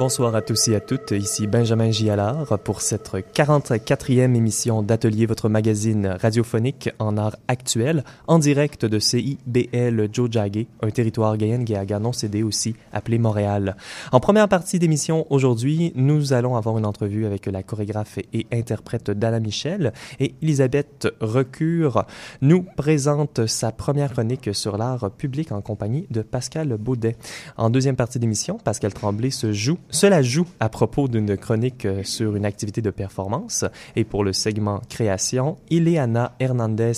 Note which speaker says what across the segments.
Speaker 1: Bonsoir à tous et à toutes. Ici Benjamin Gialard pour cette 44e émission d'Atelier, votre magazine radiophonique en art actuel, en direct de CIBL Jojage, un territoire gayen-gayaga non cédé aussi, appelé Montréal. En première partie d'émission aujourd'hui, nous allons avoir une entrevue avec la chorégraphe et interprète Dana Michel et Elisabeth Recure nous présente sa première chronique sur l'art public en compagnie de Pascal Baudet. En deuxième partie d'émission, Pascal Tremblay se joue cela joue à propos d'une chronique euh, sur une activité de performance. Et pour le segment création, Ileana Hernandez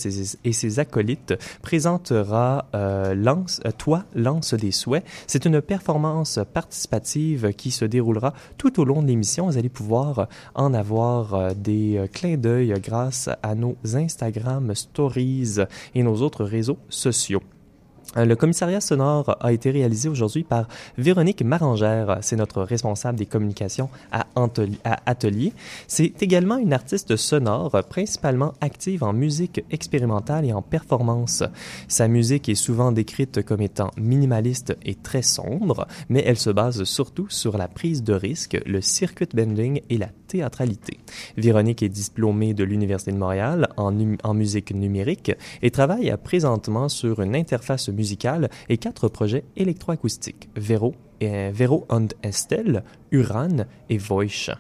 Speaker 1: et ses, acolytes présentera euh, euh, Toi, Lance des souhaits. C'est une performance participative qui se déroulera tout au long de l'émission. Vous allez pouvoir en avoir des clins d'œil grâce à nos Instagram Stories et nos autres réseaux sociaux. Euh, le commissariat sonore a été réalisé aujourd'hui par Véronique Marangère. C'est notre responsable des communications à, Atelier. C'est également une artiste sonore principalement active en musique expérimentale et en performance. Sa musique est souvent décrite comme étant minimaliste et très sombre, mais elle se base surtout sur la prise de risque, le circuit bending et la théâtralité. Véronique est diplômée de l'Université de Montréal en, musique numérique et travaille présentement sur une interface musicale et quatre projets électroacoustiques, Vero, et Vero und Estelle, Uran et Voice.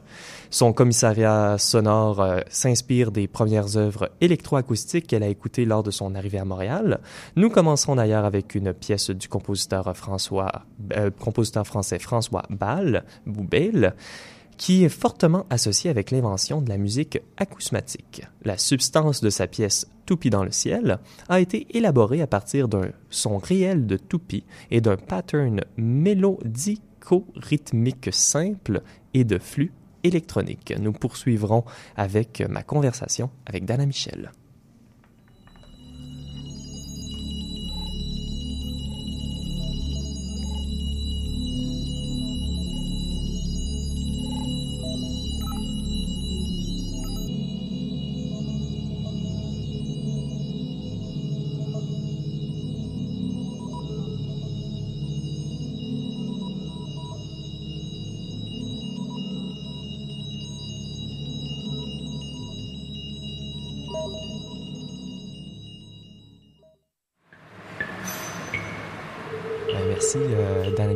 Speaker 1: Son commissariat sonore euh, s'inspire des premières œuvres électroacoustiques qu'elle a écoutées lors de son arrivée à Montréal. Nous commencerons d'ailleurs avec une pièce du compositeur euh, français François Ball, Boubel, qui est fortement associé avec l'invention de la musique acousmatique. La substance de sa pièce Toupie dans le ciel a été élaborée à partir d'un son réel de toupie et d'un pattern mélodico-rythmique simple et de flux électronique. Nous poursuivrons avec ma conversation avec Dana Michel.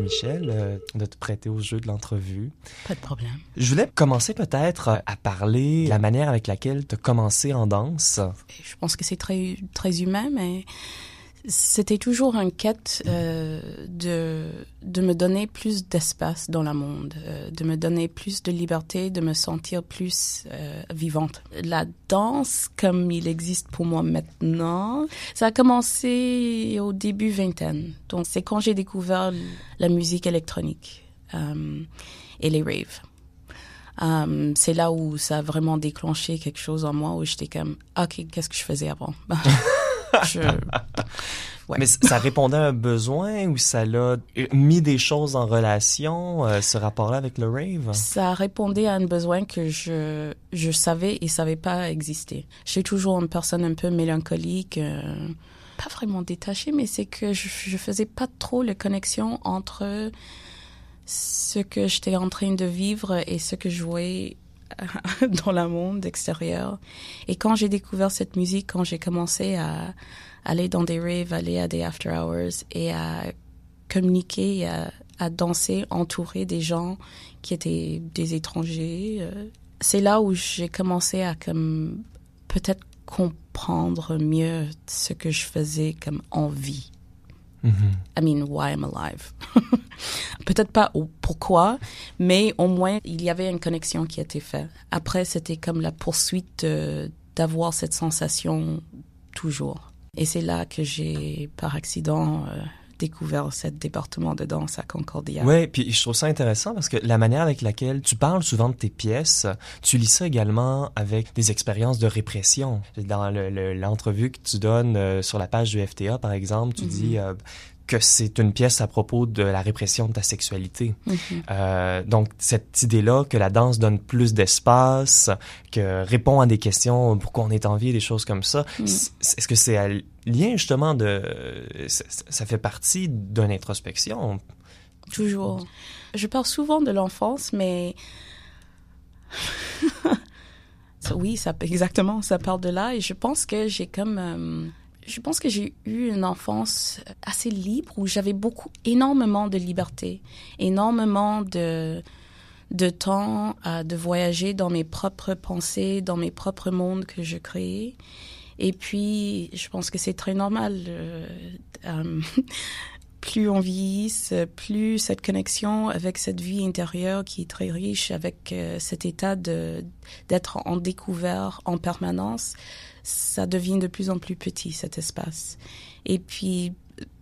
Speaker 1: Michel, euh, de te prêter au jeu de l'entrevue.
Speaker 2: Pas de problème.
Speaker 1: Je voulais commencer peut-être à parler de la manière avec laquelle tu as commencé en danse.
Speaker 2: Je pense que c'est très, très humain, mais c'était toujours un quête euh, de, de me donner plus d'espace dans le monde, euh, de me donner plus de liberté, de me sentir plus euh, vivante. La danse, comme il existe pour moi maintenant, ça a commencé au début vingtaine. Donc c'est quand j'ai découvert la musique électronique euh, et les raves. Um, c'est là où ça a vraiment déclenché quelque chose en moi où j'étais comme ok qu'est-ce que je faisais avant
Speaker 1: Mais ça répondait à un besoin ou ça l'a mis des choses en relation, euh, ce rapport-là avec le rave?
Speaker 2: Ça répondait à un besoin que je, je savais et savais pas exister. J'ai toujours une personne un peu mélancolique, euh, pas vraiment détachée, mais c'est que je, je faisais pas trop la connexion entre ce que j'étais en train de vivre et ce que je voyais dans le monde extérieur. Et quand j'ai découvert cette musique, quand j'ai commencé à aller dans des raves, aller à des after hours et à communiquer, à, à danser entouré des gens qui étaient des étrangers, euh, c'est là où j'ai commencé à comme peut-être comprendre mieux ce que je faisais comme envie. I mean, why I'm alive? Peut-être pas pourquoi, mais au moins il y avait une connexion qui été faite. Après, c'était comme la poursuite euh, d'avoir cette sensation toujours. Et c'est là que j'ai, par accident, euh, découvert ce département de danse à Concordia.
Speaker 1: Oui, puis je trouve ça intéressant parce que la manière avec laquelle tu parles souvent de tes pièces, tu lis ça également avec des expériences de répression. Dans l'entrevue que tu donnes euh, sur la page du FTA, par exemple, tu mm-hmm. dis que c'est une pièce à propos de la répression de ta sexualité.
Speaker 2: Mhm.
Speaker 1: Euh, donc cette idée-là que la danse donne plus d'espace, que répond à des questions pourquoi on est en vie, des choses comme ça.
Speaker 2: Mm.
Speaker 1: c- Est-ce que c'est un lien justement de ça, fait partie d'une introspection?
Speaker 2: Toujours. Je parle souvent de l'enfance, mais oui, ça exactement, ça parle de là. Et je pense que j'ai comme, euh, je pense que j'ai eu une enfance assez libre où j'avais beaucoup, énormément de liberté, énormément de de temps à de voyager dans mes propres pensées, dans mes propres mondes que je créais. Et puis, je pense que c'est très normal. euh, euh, plus on vieillisse, plus cette connexion avec cette vie intérieure qui est très riche, avec euh, cet état d'être en découvert en permanence, ça devient de plus en plus petit cet espace. Et puis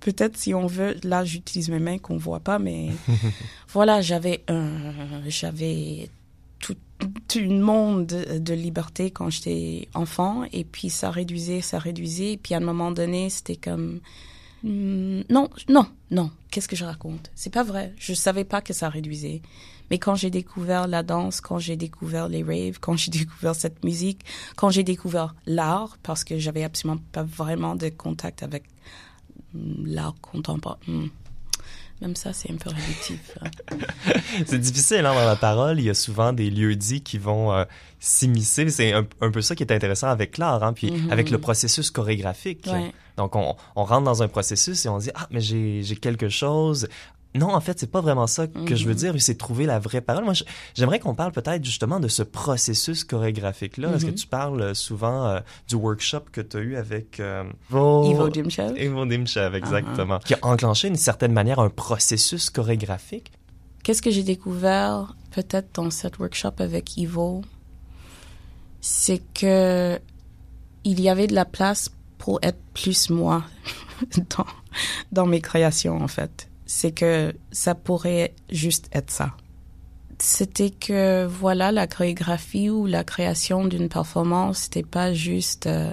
Speaker 2: peut-être si on veut, là j'utilise mes mains qu'on voit pas, mais voilà, j'avais un, j'avais tout, tout une monde de, de liberté quand j'étais enfant, et puis ça réduisait, ça réduisait, et puis à un moment donné, c'était comme Hmm, non, non, non. Qu'est-ce que je raconte? C'est pas vrai. Je savais pas que ça réduisait. Mais quand j'ai découvert la danse, quand j'ai découvert les raves, quand j'ai découvert cette musique, quand j'ai découvert l'art, parce que j'avais absolument pas vraiment de contact avec hmm, l'art contemporain. Hmm. Même ça, c'est un peu réductif. hein.
Speaker 1: C'est difficile hein, dans la parole. Il y a souvent des lieux dits qui vont euh, s'immiscer. C'est un, un peu ça qui est intéressant avec l'art, hein, puis
Speaker 2: Mhm.
Speaker 1: avec le processus chorégraphique.
Speaker 2: Ouais.
Speaker 1: Donc on, on rentre dans un processus et on dit ah mais j'ai quelque chose. Non, en fait, c'est pas vraiment ça que je veux
Speaker 2: Mhm.
Speaker 1: dire, c'est trouver la vraie parole. Moi, j'aimerais qu'on parle peut-être justement de ce processus chorégraphique-là. Est-ce que
Speaker 2: Mhm.
Speaker 1: tu parles euh, souvent euh, du workshop que tu as eu avec euh, Vo-
Speaker 2: Ivo Dimchev.
Speaker 1: Ivo Dimchev,
Speaker 2: Uh-huh.
Speaker 1: exactement. Qui a enclenché d'une certaine manière un processus chorégraphique.
Speaker 2: Qu'est-ce que j'ai découvert peut-être dans cette workshop avec Ivo? C'est que il y avait de la place pour être plus moi dans, dans mes créations en fait. C'est que ça pourrait juste être ça. C'était que voilà la chorégraphie ou la création d'une performance, c'était pas juste euh,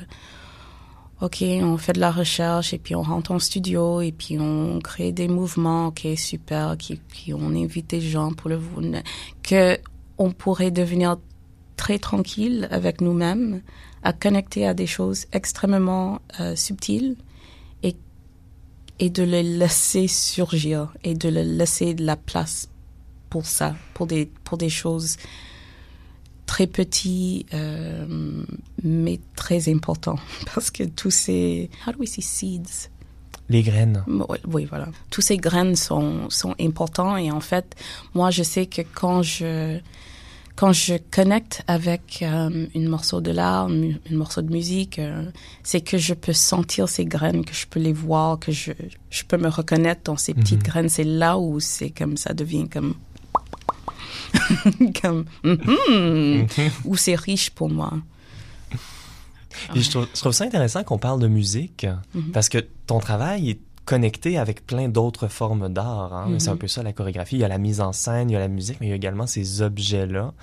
Speaker 2: OK, on fait de la recherche et puis on rentre en studio et puis on crée des mouvements, OK, super, qui, puis on invite des gens pour le que on pourrait devenir très tranquille avec nous-mêmes, à connecter à des choses extrêmement euh, subtiles et de le laisser surgir et de le laisser de la place pour ça, pour des pour des choses très petits, euh, mais très importants. Parce que tous ces... How do we say seeds?
Speaker 1: Les graines.
Speaker 2: Oui, oui, voilà. Tous ces graines sont, sont importants et en fait, moi, je sais que quand je, quand je connecte avec euh, une morceau de l'art, une morceau de musique, euh, c'est que je peux sentir ces graines, que je peux les voir, que je, je peux me reconnaître dans ces petites
Speaker 1: Mhm.
Speaker 2: graines. C'est là où c'est comme ça devient comme comme mhm, où c'est riche pour moi.
Speaker 1: Puis je, trouve, je trouve ça intéressant qu'on parle de musique
Speaker 2: Mhm.
Speaker 1: parce que ton travail est connecté avec plein d'autres formes d'art. Hein? C'est un peu ça la chorégraphie. Il y a la mise en scène, il y a la musique, mais il y a également ces objets-là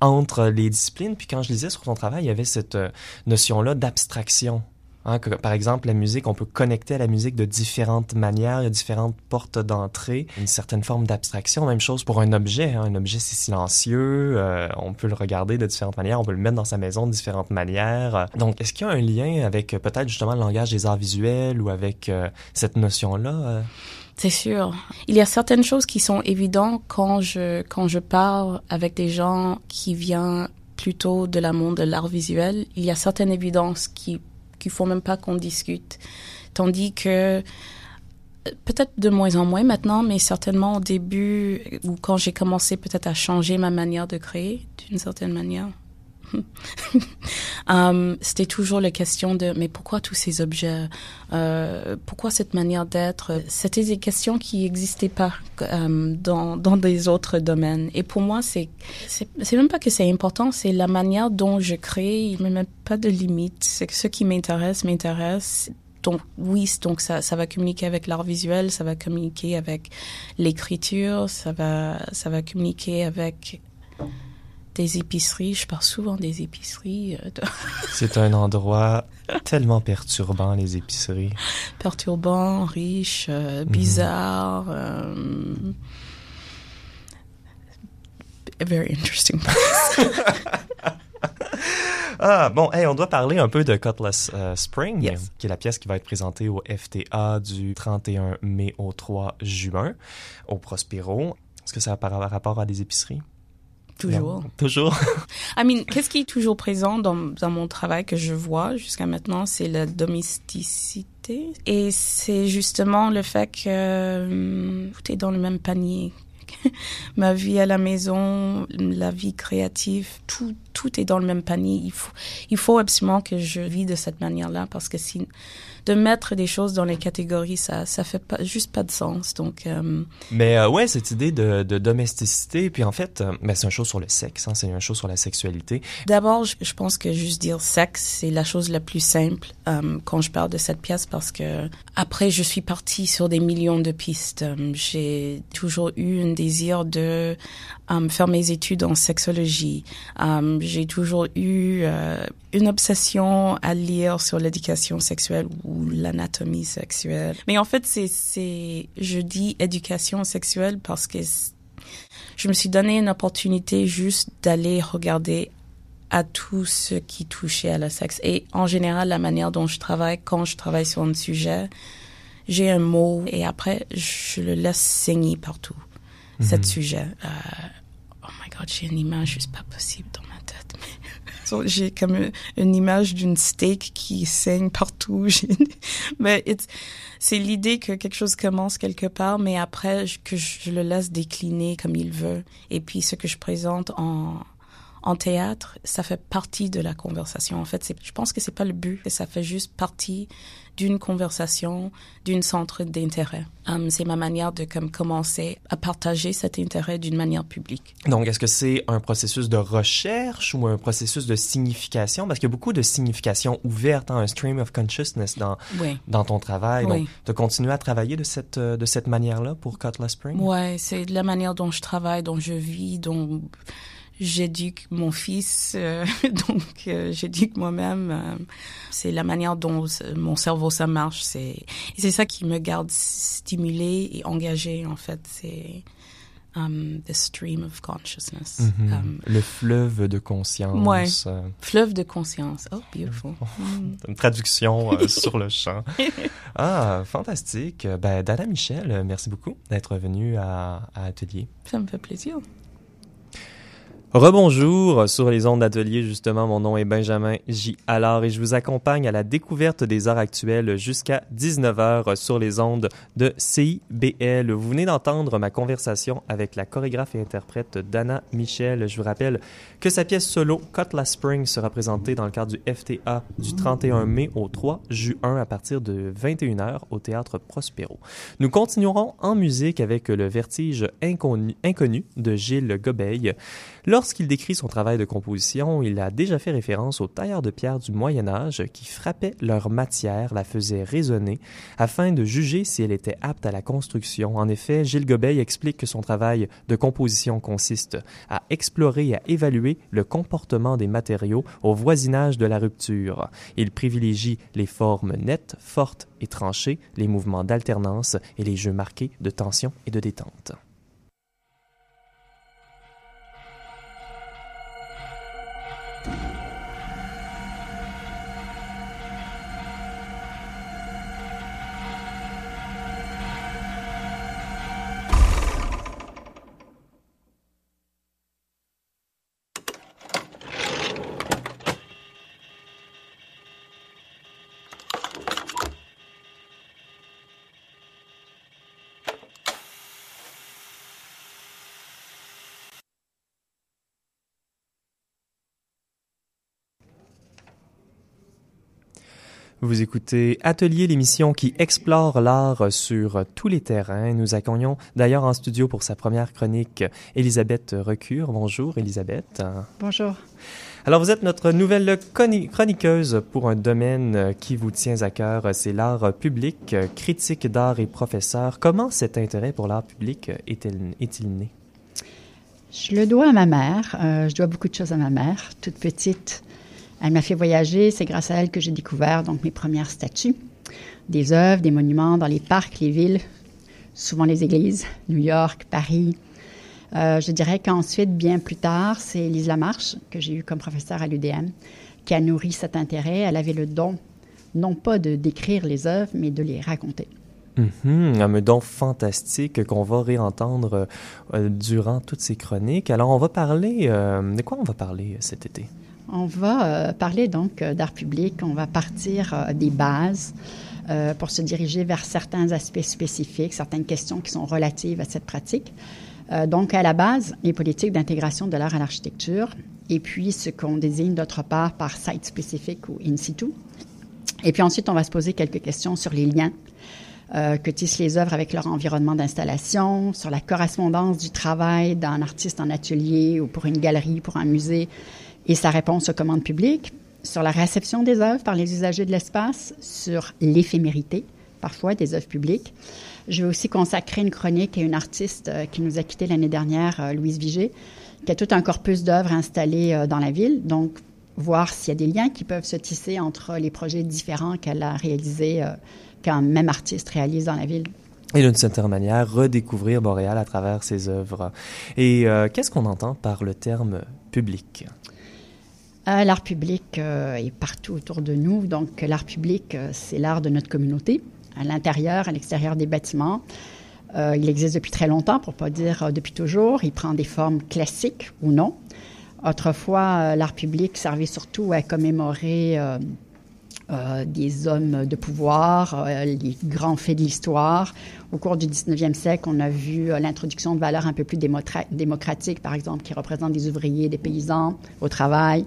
Speaker 1: entre les disciplines. Puis quand je lisais sur ton travail, il y avait cette euh, notion-là d'abstraction. Hein, par exemple, la musique, on peut connecter à la musique de différentes manières, il y a différentes portes d'entrée, une certaine forme d'abstraction. Même chose pour un objet. Hein. Un objet, c'est silencieux, euh, on peut le regarder de différentes manières, on peut le mettre dans sa maison de différentes manières. Donc, est-ce qu'il y a un lien avec euh, peut-être justement le langage des arts visuels ou avec euh, cette notion-là?
Speaker 2: C'est sûr. Il y a certaines choses qui sont évidentes quand je, quand je parle avec des gens qui viennent plutôt de la de l'art visuel. Il y a certaines évidences qui, qui font même pas qu'on discute. Tandis que, peut-être de moins en moins maintenant, mais certainement au début, ou quand j'ai commencé peut-être à changer ma manière de créer, d'une certaine manière. Um, c'était toujours la question de mais pourquoi tous ces objets? Euh, pourquoi cette manière d'être? C'était des questions qui n'existaient pas euh, dans dans des autres domaines. Et pour moi c'est c'est même pas que c'est important c'est la manière dont je crée. Il me met pas de limite c'est que ce qui m'intéresse m'intéresse. Donc oui, donc ça, ça va communiquer avec l'art visuel, ça va communiquer avec l'écriture, ça va, ça va communiquer avec des épiceries. Je parle souvent des épiceries. Euh,
Speaker 1: C'est un endroit tellement perturbant, les épiceries.
Speaker 2: Perturbant, riche, euh, mhm. bizarre. very interesting
Speaker 1: Ah, bon, hey, on doit parler un peu de Cutlass euh, Spring, qui est la pièce qui va être présentée au FTA du 31 mai au 3 juin au Prospero. Est-ce que ça a par rapport à des épiceries?
Speaker 2: Toujours.
Speaker 1: toujours.
Speaker 2: I mean, qu'est-ce qui est toujours présent dans, dans mon travail que je vois jusqu'à maintenant, c'est la domesticité. Et c'est justement le fait que hum, tout est dans le même panier. ma vie à la maison, la vie créative, tout, tout est dans le même panier. Il faut, il faut absolument que je vis de cette manière-là parce que si, de mettre des choses dans les catégories, ça, ça fait pas, juste pas de sens. Donc, euh,
Speaker 1: Mais euh, ouais, cette idée de, de domesticité, puis en fait, euh, ben, c'est une chose sur le sexe, hein, c'est une chose sur la sexualité.
Speaker 2: D'abord, je, je, pense que juste dire sexe, c'est la chose la plus simple euh, quand je parle de cette pièce parce que après, je suis partie sur des millions de pistes. J'ai toujours eu un désir de faire mes études en sexologie. J'ai toujours eu une obsession à lire sur l'éducation sexuelle ou l'anatomie sexuelle. Mais en fait, c'est, c'est, je dis éducation sexuelle parce que je me suis donné une opportunité juste d'aller regarder à tout ce qui touchait à la sexe. Et en général, la manière dont je travaille, quand je travaille sur un sujet, j'ai un mot et après, je le laisse saigner partout, mm cet sujet. Euh, oh my God, j'ai une image juste pas possible dans ma tête. J'ai comme une image d'une steak qui saigne partout. mais c'est l'idée que quelque chose commence quelque part, mais après que je le laisse décliner comme il veut. Et puis ce que je présente en en théâtre, ça fait partie de la conversation. En fait, je pense que c'est pas le but, ça fait juste partie d'une conversation, d'une centre d'intérêt. Um, c'est ma manière de comme commencer à partager cet intérêt d'une manière publique.
Speaker 1: Donc, est-ce que c'est un processus de recherche ou un processus de signification? Parce qu'il y a beaucoup de signification ouverte, hein, un stream of consciousness dans, dans ton travail. Donc, de continuer à travailler de cette, de cette manière-là pour Cutlass Spring?
Speaker 2: Oui, c'est la manière dont je travaille, dont je vis, dont j'éduque mon fils, euh, donc euh, j'éduque moi-même. Euh, c'est la manière dont mon cerveau ça marche. C'est c'est ça qui me garde stimulé et engagé en fait. C'est um, the stream of consciousness.
Speaker 1: Mm-hmm. Um, le fleuve de conscience.
Speaker 2: Ouais. Fleuve de conscience. Oh, beautiful.
Speaker 1: Mm. Une traduction sur le champ. Ah, fantastique. Ben, Dana Michel, merci beaucoup d'être venue à, à Atelier.
Speaker 2: Ça me fait plaisir.
Speaker 1: Rebonjour sur les ondes d'atelier, justement, mon nom est Benjamin J. Allard et je vous accompagne à la découverte des arts actuels jusqu'à 19h sur les ondes de CIBL. Vous venez d'entendre ma conversation avec la chorégraphe et interprète Dana Michel. Je vous rappelle que sa pièce solo Cutlass Spring sera présentée dans le cadre du FTA du 31 mai au 3 juin à partir de 21h au théâtre Prospero. Nous continuerons en musique avec le vertige inconnu, de Gilles Gobeil. Lorsqu'il décrit son travail de composition, il a déjà fait référence aux tailleurs de pierre du Moyen Âge qui frappaient leur matière, la faisaient résonner, afin de juger si elle était apte à la construction. En effet, Gilles Gobeil explique que son travail de composition consiste à explorer et à évaluer le comportement des matériaux au voisinage de la rupture. Il privilégie les formes nettes, fortes et tranchées, les mouvements d'alternance et les jeux marqués de tension et de détente. Vous écoutez Atelier, l'émission qui explore l'art sur tous les terrains. Nous accueillons d'ailleurs en studio pour sa première chronique Elisabeth Recure. Bonjour Elisabeth.
Speaker 3: Bonjour.
Speaker 1: Alors vous êtes notre nouvelle chroniqueuse pour un domaine qui vous tient à cœur, c'est l'art public, critique d'art et professeur. Comment cet intérêt pour l'art public est-il né?
Speaker 3: Je le dois à ma mère. Euh, je dois beaucoup de choses à ma mère. Toute petite, elle m'a fait voyager. C'est grâce à elle que j'ai découvert donc mes premières statues, des œuvres, des monuments dans les parcs, les villes, souvent les églises, New York, Paris. Euh, je dirais qu'ensuite, bien plus tard, c'est Lise Lamarche, que j'ai eu comme professeur à l'UDM, qui a nourri cet intérêt. Elle avait le don, non pas de décrire les œuvres, mais de les raconter.
Speaker 1: Mm un don fantastique qu'on va réentendre euh, durant toutes ces chroniques. Alors, on va parler, euh, de quoi on va parler cet été?
Speaker 3: On va parler donc d'art public, on va partir des bases pour se diriger vers certains aspects spécifiques, certaines questions qui sont relatives à cette pratique. Euh, donc, à la base, les politiques d'intégration de l'art à l'architecture, et puis ce qu'on désigne d'autre part par site spécifique ou in situ. Et puis ensuite, on va se poser quelques questions sur les liens euh, que tissent les œuvres avec leur environnement d'installation, sur la correspondance du travail d'un artiste en atelier ou pour une galerie, pour un musée, et sa réponse aux commandes publiques, sur la réception des œuvres par les usagers de l'espace, sur l'éphémérité, parfois, des œuvres publiques, je vais aussi consacrer une chronique à une artiste euh, qui nous a quitté l'année dernière, euh, Louise Vigé, qui a tout un corpus d'œuvres installées euh, dans la ville. Donc, voir s'il y a des liens qui peuvent se tisser entre les projets différents qu'elle a réalisés, qu'un même artiste réalise dans la ville.
Speaker 1: Et d'une certaine manière, redécouvrir Montréal à travers ses œuvres. Et qu'est-ce qu'on entend par le terme public?
Speaker 3: L'art public est partout autour de nous. Donc, l'art public, c'est l'art de notre communauté à l'intérieur, à l'extérieur des bâtiments. Euh, il existe depuis très longtemps, pour pas dire euh, depuis toujours. Il prend des formes classiques ou non. Autrefois, euh, l'art public servait surtout à commémorer des hommes de pouvoir, les grands faits de l'histoire. Au cours du 19e siècle, on a vu l'introduction de valeurs un peu plus démocratiques, par exemple, qui représentent des ouvriers, des paysans au travail.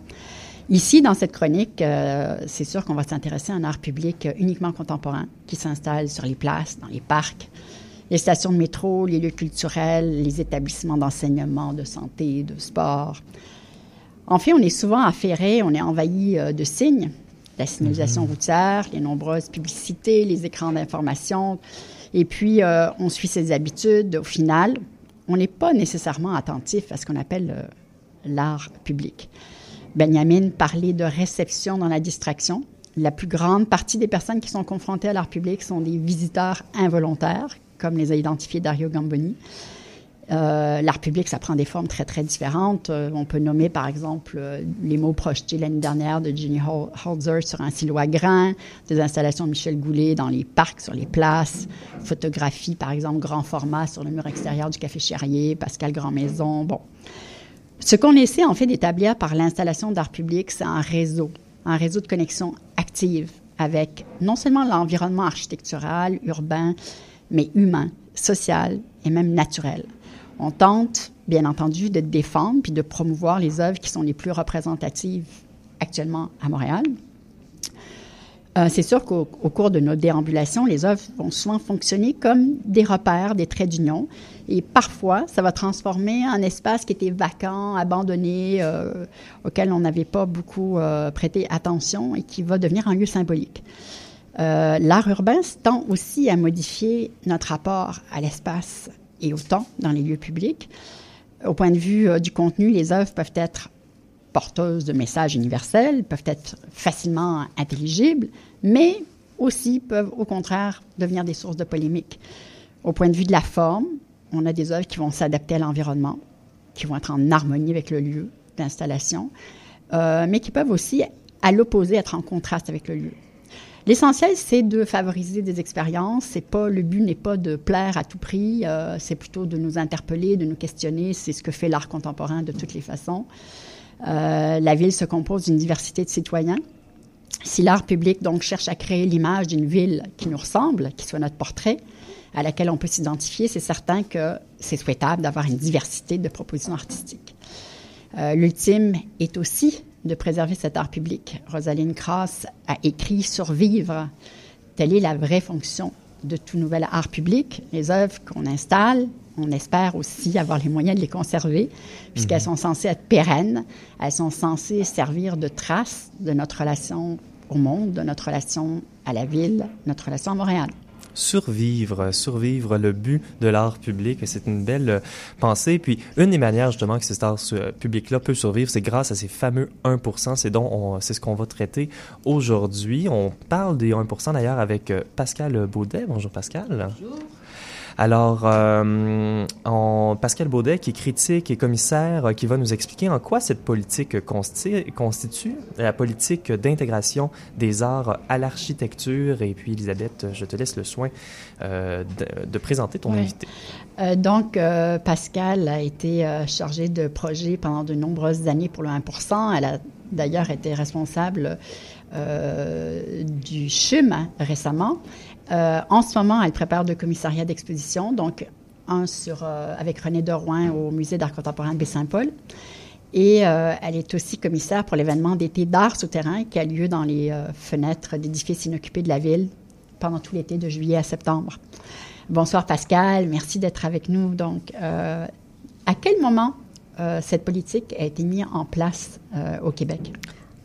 Speaker 3: Ici, dans cette chronique, euh, c'est sûr qu'on va s'intéresser à un art public uniquement contemporain qui s'installe sur les places, dans les parcs, les stations de métro, les lieux culturels, les établissements d'enseignement, de santé, de sport. En fait, on est souvent affairé, on est envahi euh, de signes, la signalisation mhm. routière, les nombreuses publicités, les écrans d'information, et puis euh, on suit ses habitudes. Au final, on n'est pas nécessairement attentif à ce qu'on appelle l'art public. Benjamin parlait de réception dans la distraction. La plus grande partie des personnes qui sont confrontées à l'art public sont des visiteurs involontaires, comme les a identifiés Dario Gamboni. Euh, l'art public, ça prend des formes très, très différentes. Euh, on peut nommer, par exemple, euh, les mots projetés l'année dernière de Jenny Holzer sur un silo à grains, des installations de Michel Goulet dans les parcs, sur les places, photographie, par exemple, grand format sur le mur extérieur du Café Charrier, Pascal Grand-Maison. Bon. Ce qu'on essaie en fait d'établir par l'installation d'art public, c'est un réseau, un réseau de connexion active avec non seulement l'environnement architectural, urbain, mais humain, social et même naturel. On tente, bien entendu, de défendre puis de promouvoir les œuvres qui sont les plus représentatives actuellement à Montréal, euh, c'est sûr qu'au cours de nos déambulations, les œuvres vont souvent fonctionner comme des repères, des traits d'union. Et parfois, ça va transformer un espace qui était vacant, abandonné, euh, auquel on n'avait pas beaucoup euh, prêté attention et qui va devenir un lieu symbolique. L'art urbain tend aussi à modifier notre rapport à l'espace et au temps dans les lieux publics. Au point de vue du contenu, les œuvres peuvent être porteuses de messages universels, peuvent être facilement intelligibles, mais aussi peuvent au contraire devenir des sources de polémiques. Au point de vue de la forme, on a des œuvres qui vont s'adapter à l'environnement, qui vont être en harmonie avec le lieu d'installation, euh, mais qui peuvent aussi, à l'opposé, être en contraste avec le lieu. L'essentiel, c'est de favoriser des expériences. C'est pas le but n'est pas de plaire à tout prix. Euh, c'est plutôt de nous interpeller, de nous questionner. C'est ce que fait l'art contemporain de toutes les façons. Euh, la ville se compose d'une diversité de citoyens si l'art public donc cherche à créer l'image d'une ville qui nous ressemble, qui soit notre portrait, à laquelle on peut s'identifier, c'est certain que c'est souhaitable d'avoir une diversité de propositions artistiques. Euh, l'ultime est aussi de préserver cet art public. Rosaline Crass a écrit Survivre. Telle est la vraie fonction de tout nouvel art public. Les œuvres qu'on installe, on espère aussi avoir les moyens de les conserver, puisqu'elles mhm. sont censées être pérennes. Elles sont censées servir de trace de notre relation au monde, de notre relation à la ville, notre relation à Montréal.
Speaker 1: Survivre, survivre le but de l'art public. C'est une belle pensée. Puis une des manières justement que cet art public-là peut survivre, c'est grâce à ces fameux 1%. C'est dont c'est ce qu'on va traiter aujourd'hui. On parle des 1% d'ailleurs avec Pascal Baudet. Bonjour Pascal. Bonjour. Alors, euh, Pascal Baudet, qui est critique et commissaire, euh, qui va nous expliquer en quoi cette politique constitue, la politique d'intégration des arts à l'architecture. Et puis, Elisabeth, je te laisse le soin euh, de, présenter ton invité.
Speaker 3: donc, Pascal a été chargé de projet pendant de nombreuses années pour le 1% Elle a d'ailleurs été responsable du CHUM récemment. Euh, en ce moment, elle prépare deux commissariats d'exposition, donc un sur, euh, avec René Derouin au Musée d'art contemporain de Baie-Saint-Paul. Et euh, elle est aussi commissaire pour l'événement d'été d'art souterrain qui a lieu dans les fenêtres d'édifices inoccupés de la ville pendant tout l'été de juillet à septembre. Bonsoir Pascal, merci d'être avec nous. Donc, à quel moment cette politique a été mise en place au Québec?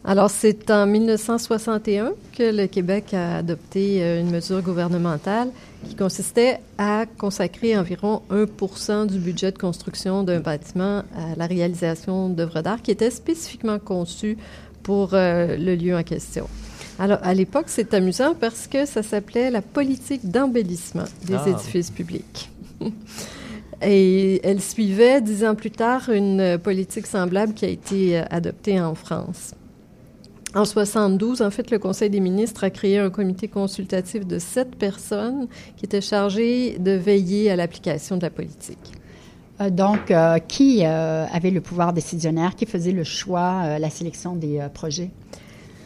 Speaker 4: Alors, c'est en 1961 que le Québec a adopté euh, une mesure gouvernementale qui consistait à consacrer environ 1% du budget de construction d'un bâtiment à la réalisation d'œuvres d'art qui étaient spécifiquement conçues pour euh, le lieu en question. Alors, à l'époque, c'est amusant parce que ça s'appelait la politique d'embellissement des ah. édifices publics. Et elle suivait, dix ans plus tard, une politique semblable qui a été euh, adoptée en France. En 72, en fait, le Conseil des ministres a créé un comité consultatif de sept personnes qui étaient chargées de veiller à l'application de la politique.
Speaker 3: Euh, donc, euh, qui euh, avait le pouvoir décisionnaire? Qui faisait le choix, la sélection des projets?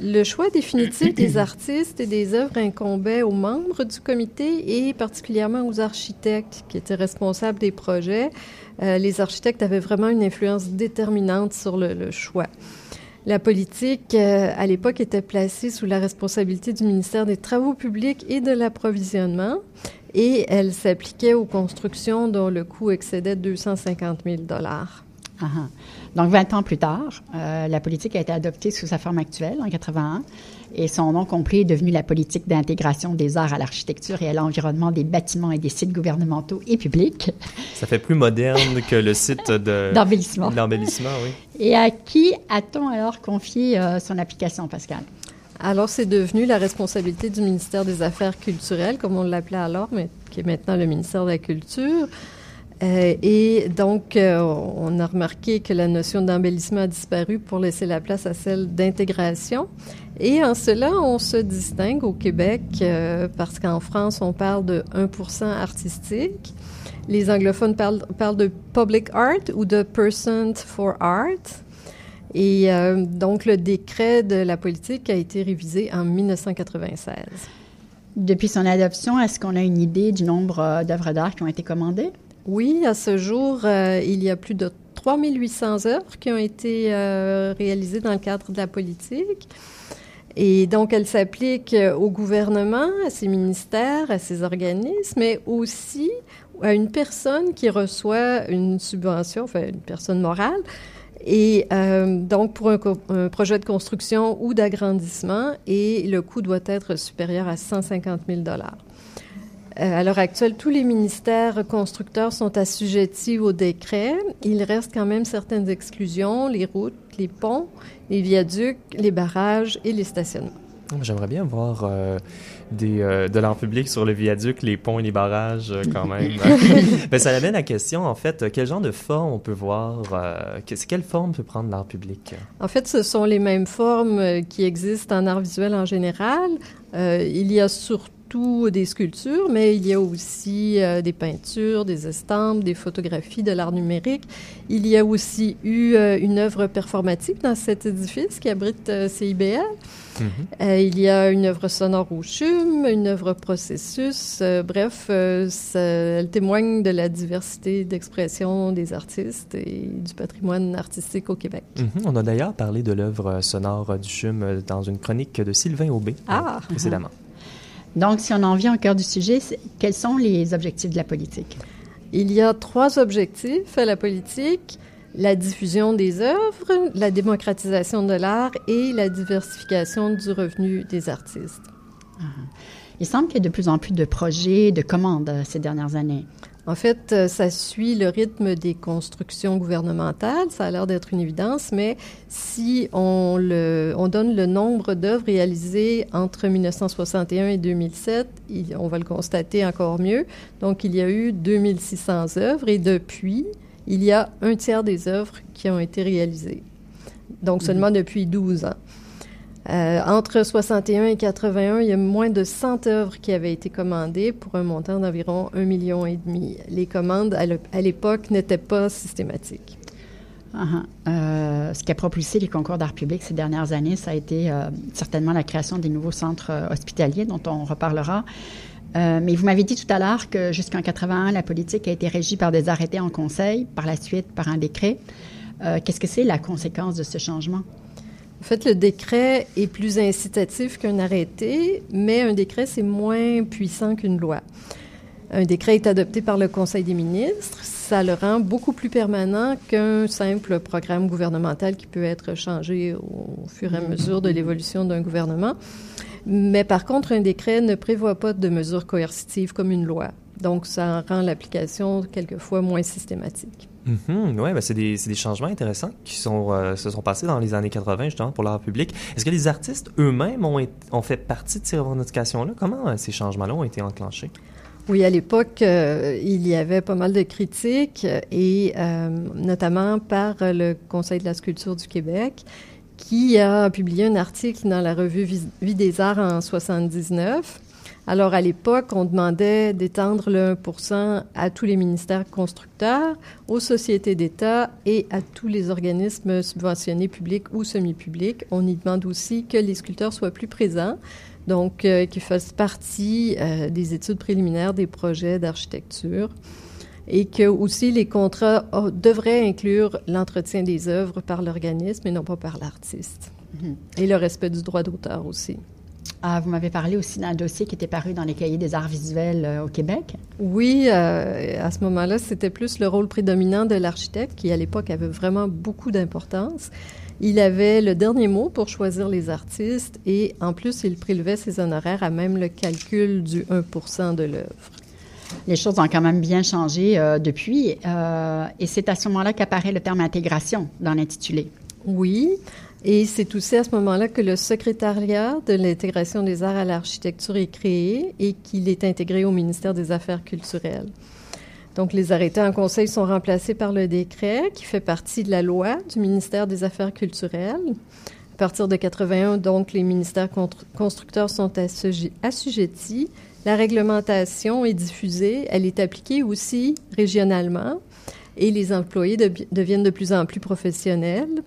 Speaker 4: Le choix définitif des artistes et des œuvres incombait aux membres du comité et particulièrement aux architectes qui étaient responsables des projets. les architectes avaient vraiment une influence déterminante sur le choix. La politique, euh, à l'époque, était placée sous la responsabilité du ministère des Travaux publics et de l'approvisionnement et elle s'appliquait aux constructions dont le coût excédait 250 000 dollars.
Speaker 3: Ah, ah. Donc, 20 ans plus tard, euh, la politique a été adoptée sous sa forme actuelle, en 81, et son nom complet est devenu la politique d'intégration des arts à l'architecture et à l'environnement des bâtiments et des sites gouvernementaux et publics.
Speaker 1: Ça fait plus moderne que le site
Speaker 3: d'embellissement.
Speaker 1: D'embellissement, oui.
Speaker 3: Et à qui a-t-on alors confié euh, son application, Pascal?
Speaker 4: Alors, c'est devenu la responsabilité du ministère des Affaires culturelles, comme on l'appelait alors, mais qui est maintenant le ministère de la Culture. Euh, et donc, euh, on a remarqué que la notion d'embellissement a disparu pour laisser la place à celle d'intégration. Et en cela, on se distingue au Québec euh, parce qu'en France, on parle de 1% artistique. Les anglophones parlent, parlent, de public art ou de person for art. Et donc, le décret de la politique a été révisé en 1996.
Speaker 3: Depuis son adoption, est-ce qu'on a une idée du nombre d'œuvres d'art qui ont été commandées?
Speaker 4: Oui, à ce jour, euh, il y a plus de 3800 œuvres qui ont été euh, réalisées dans le cadre de la politique. Et donc, elle s'applique au gouvernement, à ses ministères, à ses organismes, mais aussi à une personne qui reçoit une subvention, enfin une personne morale, et euh, donc pour un, un, projet de construction ou d'agrandissement, et le coût doit être supérieur à 150 000 dollars. Euh, à l'heure actuelle, tous les ministères constructeurs sont assujettis au décret. Il reste quand même certaines exclusions, les routes, les ponts, les viaducs, les barrages et les stationnements.
Speaker 1: J'aimerais bien voir euh, des, euh, de l'art public sur le viaduc, les ponts et les barrages quand même. Ben, ça amène à la question, en fait, quel genre de forme on peut voir, quelle forme peut prendre l'art public?
Speaker 4: En fait, ce sont les mêmes formes qui existent en art visuel en général. il y a surtout des sculptures, mais il y a aussi euh, des peintures, des estampes, des photographies, de l'art numérique. Il y a aussi eu euh, une œuvre performative dans cet édifice qui abrite euh, CIBL. Mhm. il y a une œuvre sonore au CHUM, une œuvre processus. bref, ça, elle témoigne de la diversité d'expression des artistes et du patrimoine artistique au Québec.
Speaker 1: Mhm. On a d'ailleurs parlé de l'œuvre sonore du CHUM dans une chronique de Sylvain Aubé ah. précédemment.
Speaker 3: Donc, si on en vient au cœur du sujet, quels sont les objectifs de la politique?
Speaker 4: Il y a trois objectifs à la politique la diffusion des œuvres, la démocratisation de l'art et la diversification du revenu des artistes.
Speaker 3: Ah. Il semble qu'il y ait de plus en plus de projets, de commandes ces dernières années.
Speaker 4: En fait, euh, ça suit le rythme des constructions gouvernementales. Ça a l'air d'être une évidence, mais si on, le, on donne le nombre d'œuvres réalisées entre 1961 et 2007, on va le constater encore mieux. Donc, il y a eu 2600 œuvres et depuis, il y a un tiers des œuvres qui ont été réalisées. Donc, seulement mhm. depuis 12 ans. Euh, entre 61 et 81, il y a moins de 100 œuvres qui avaient été commandées pour un montant d'environ 1,5 million et demi. Les commandes à l'époque n'étaient pas systématiques.
Speaker 3: Uh ce qui a propulsé les concours d'art public ces dernières années, ça a été euh, certainement la création des nouveaux centres euh, hospitaliers dont on reparlera. mais vous m'avez dit tout à l'heure que jusqu'en 81, la politique a été régie par des arrêtés en conseil, par la suite par un décret. Qu'est-ce que c'est la conséquence de ce changement?
Speaker 4: En fait, le décret est plus incitatif qu'un arrêté, mais un décret, c'est moins puissant qu'une loi. Un décret est adopté par le Conseil des ministres. Ça le rend beaucoup plus permanent qu'un simple programme gouvernemental qui peut être changé au fur et à mesure de l'évolution d'un gouvernement. Mais par contre, un décret ne prévoit pas de mesures coercitives comme une loi. Donc, ça rend l'application quelquefois moins systématique.
Speaker 1: Mm oui, ben c'est des, changements intéressants qui sont, euh, se sont passés dans les années 80, justement, pour l'art public. Est-ce que les artistes eux-mêmes ont, ont, fait partie de ces revendications-là? Comment euh, ces changements-là ont été enclenchés?
Speaker 4: Oui, à l'époque, euh, il y avait pas mal de critiques, et notamment par le Conseil de la sculpture du Québec, qui a publié un article dans la revue Vie des Arts en 79 alors, à l'époque, on demandait d'étendre le 1 à tous les ministères constructeurs, aux sociétés d'État et à tous les organismes subventionnés publics ou semi-publics. On y demande aussi que les sculpteurs soient plus présents, donc euh, qu'ils fassent partie euh, des études préliminaires des projets d'architecture et que aussi les contrats oh, devraient inclure l'entretien des œuvres par l'organisme et non pas par l'artiste. Mm-hmm. Et le respect du droit d'auteur aussi.
Speaker 3: Ah, vous m'avez parlé aussi d'un dossier qui était paru dans les cahiers des arts visuels euh, au Québec.
Speaker 4: Oui, euh, à ce moment-là, c'était plus le rôle prédominant de l'architecte qui, à l'époque, avait vraiment beaucoup d'importance. Il avait le dernier mot pour choisir les artistes et, en plus, il prélevait ses honoraires à même le calcul du 1% de l'œuvre.
Speaker 3: Les choses ont quand même bien changé euh, depuis et c'est à ce moment-là qu'apparaît le terme intégration dans l'intitulé.
Speaker 4: Oui. Et c'est aussi à ce moment-là que le secrétariat de l'intégration des arts à l'architecture est créé et qu'il est intégré au ministère des Affaires culturelles. Donc, les arrêtés en conseil sont remplacés par le décret qui fait partie de la loi du ministère des Affaires culturelles. À partir de 81, donc, les ministères constructeurs sont assujettis. La réglementation est diffusée. Elle est appliquée aussi régionalement et les employés deviennent de plus en plus professionnels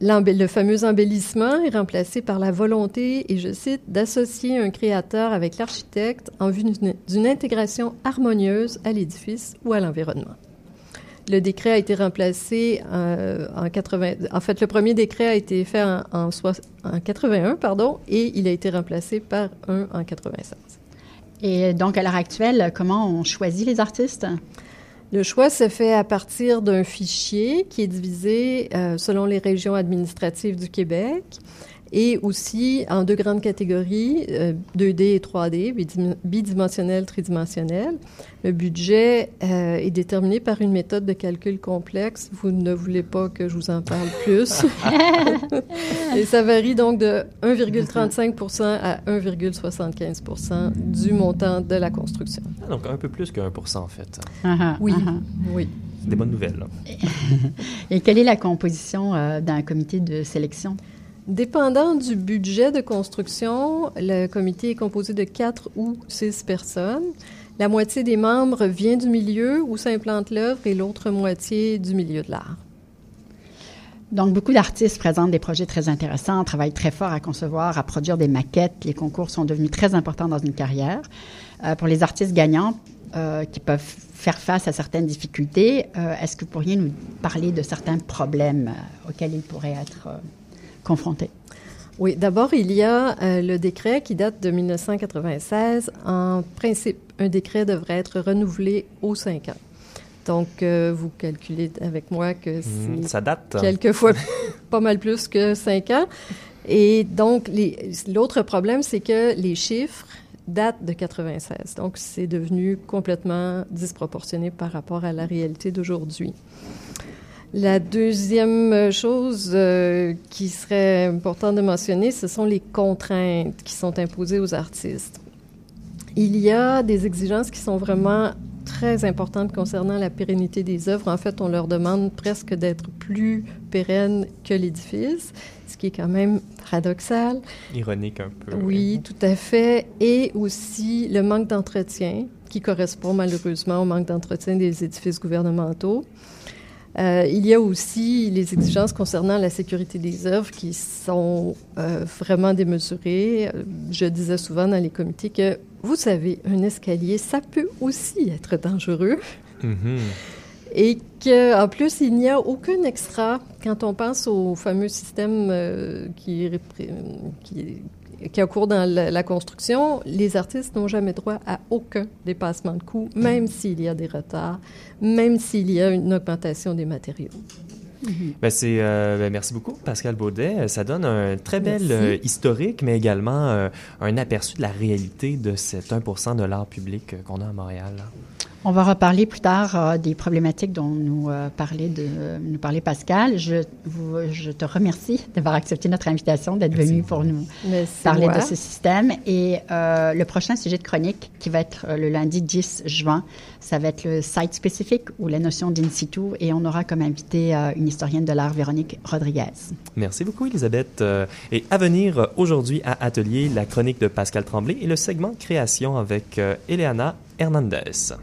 Speaker 4: le fameux embellissement est remplacé par la volonté, et je cite, d'associer un créateur avec l'architecte en vue d'une intégration harmonieuse à l'édifice ou à l'environnement. Le décret a été remplacé euh, en 80. En fait, le premier décret a été fait en, en, en 81, pardon, et il a été remplacé par un en 96.
Speaker 3: Et donc, à l'heure actuelle, comment on choisit les artistes?
Speaker 4: Le choix se fait à partir d'un fichier qui est divisé euh, selon les régions administratives du Québec et aussi en deux grandes catégories, 2D euh, et 3D, bidimensionnel, tridimensionnel. Le budget euh, est déterminé par une méthode de calcul complexe. Vous ne voulez pas que je vous en parle plus. et ça varie donc de 1,35 à 1,75 du montant de la construction.
Speaker 1: Ah, donc un peu plus que 1 en fait.
Speaker 4: Ah, ah, oui, oui.
Speaker 1: Des bonnes nouvelles.
Speaker 3: et quelle est la composition euh, d'un comité de sélection?
Speaker 4: Dépendant du budget de construction, le comité est composé de quatre ou six personnes. La moitié des membres vient du milieu où s'implante l'œuvre et l'autre moitié du milieu de l'art.
Speaker 3: Donc, beaucoup d'artistes présentent des projets très intéressants, travaillent très fort à concevoir, à produire des maquettes. Les concours sont devenus très importants dans une carrière. Euh, pour les artistes gagnants euh, qui peuvent faire face à certaines difficultés, euh, est-ce que vous pourriez nous parler de certains problèmes auxquels ils pourraient être confrontés?
Speaker 4: Oui, d'abord, il y a euh, le décret qui date de 1996. En principe, un décret devrait être renouvelé aux cinq ans. Donc, euh, vous calculez avec moi que
Speaker 1: hmm, c'est ça date.
Speaker 4: quelquefois pas mal plus que cinq ans. Et donc, l'autre problème, c'est que les chiffres date de 96. Donc, c'est devenu complètement disproportionné par rapport à la réalité d'aujourd'hui. La deuxième chose euh, qui serait important de mentionner, ce sont les contraintes qui sont imposées aux artistes. Il y a des exigences qui sont vraiment très importantes concernant la pérennité des œuvres. En fait, on leur demande presque d'être plus pérennes que l'édifice, ce qui est quand même paradoxal.
Speaker 1: Ironique un peu.
Speaker 4: Oui, tout à fait. Et aussi le manque d'entretien, qui correspond malheureusement au manque d'entretien des édifices gouvernementaux. Euh, il y a aussi les exigences concernant la sécurité des œuvres qui sont euh, vraiment démesurées. Euh, je disais souvent dans les comités que, vous savez, un escalier, ça peut aussi être dangereux. Mm-hmm. Et qu'en plus, il n'y a aucun extra quand on pense au fameux système qui, qui, qui a cours dans la, construction, les artistes n'ont jamais droit à aucun dépassement de coût, même s'il y a des retards, même s'il y a une augmentation des matériaux.
Speaker 1: Mm-hmm. Ben, c'est, euh, ben, merci beaucoup, Pascal Baudet. Ça donne un très bel euh, historique, mais également euh, un aperçu de la réalité de cet 1 de l'art public qu'on a à Montréal.
Speaker 3: On va reparler plus tard euh, des problématiques dont nous euh, parlait de nous parlait Pascal. Je, vous, je te remercie d'avoir accepté notre invitation, d'être venu pour nous parler de ce système. Et euh, le prochain sujet de chronique, qui va être le lundi 10 juin, ça va être le site spécifique ou la notion d'in situ, et on aura comme invité une historienne de l'art, Véronique Rodriguez.
Speaker 1: Merci beaucoup, Elisabeth. et à venir aujourd'hui à Atelier, la chronique de Pascal Tremblay et le segment création avec Eleana Hernandez.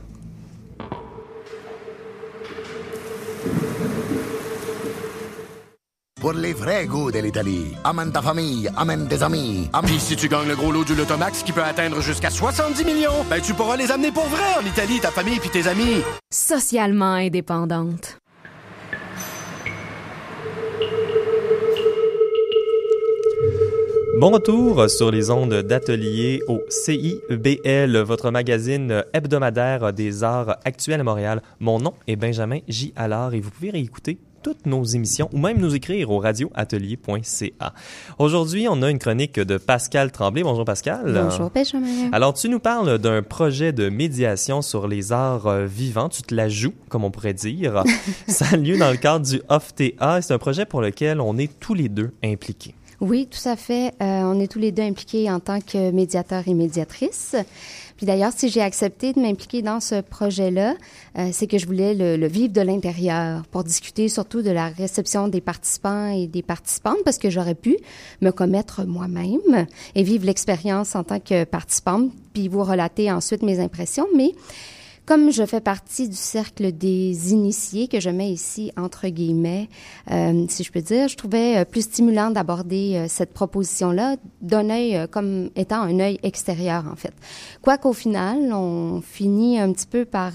Speaker 5: Pour les vrais goûts de l'Italie. Amène ta famille, amène des amis.
Speaker 6: Puis si tu gagnes le gros lot du Lotomax qui peut atteindre jusqu'à 70 millions, ben tu pourras les amener pour vrai en Italie, ta famille puis tes amis.
Speaker 7: Socialement indépendante.
Speaker 1: Bon retour sur les ondes d'atelier au CIBL, votre magazine hebdomadaire des arts actuels à Montréal. Mon nom est Benjamin J. Allard et vous pouvez réécouter toutes nos émissions ou même nous écrire au radioatelier.ca. Aujourd'hui, on a une chronique de Pascal Tremblay. Bonjour Pascal.
Speaker 8: Bonjour Benjamin.
Speaker 1: Alors, tu nous parles d'un projet de médiation sur les arts vivants. Tu te la joues, comme on pourrait dire. Ça a lieu dans le cadre du OFTA. C'est un projet pour lequel on est tous les deux impliqués.
Speaker 8: Oui, tout à fait. Euh, on est tous les deux impliqués en tant que médiateurs et médiatrices. Puis d'ailleurs, si j'ai accepté de m'impliquer dans ce projet-là, euh, c'est que je voulais le, vivre de l'intérieur pour discuter surtout de la réception des participants et des participantes parce que j'aurais pu me commettre moi-même et vivre l'expérience en tant que participante puis vous relater ensuite mes impressions. Mais comme je fais partie du cercle des initiés que je mets ici entre guillemets, euh, si je peux dire, je trouvais euh, plus stimulant d'aborder euh, cette proposition-là d'un œil comme étant un œil extérieur en fait. Quoi qu'au final, on finit un petit peu par,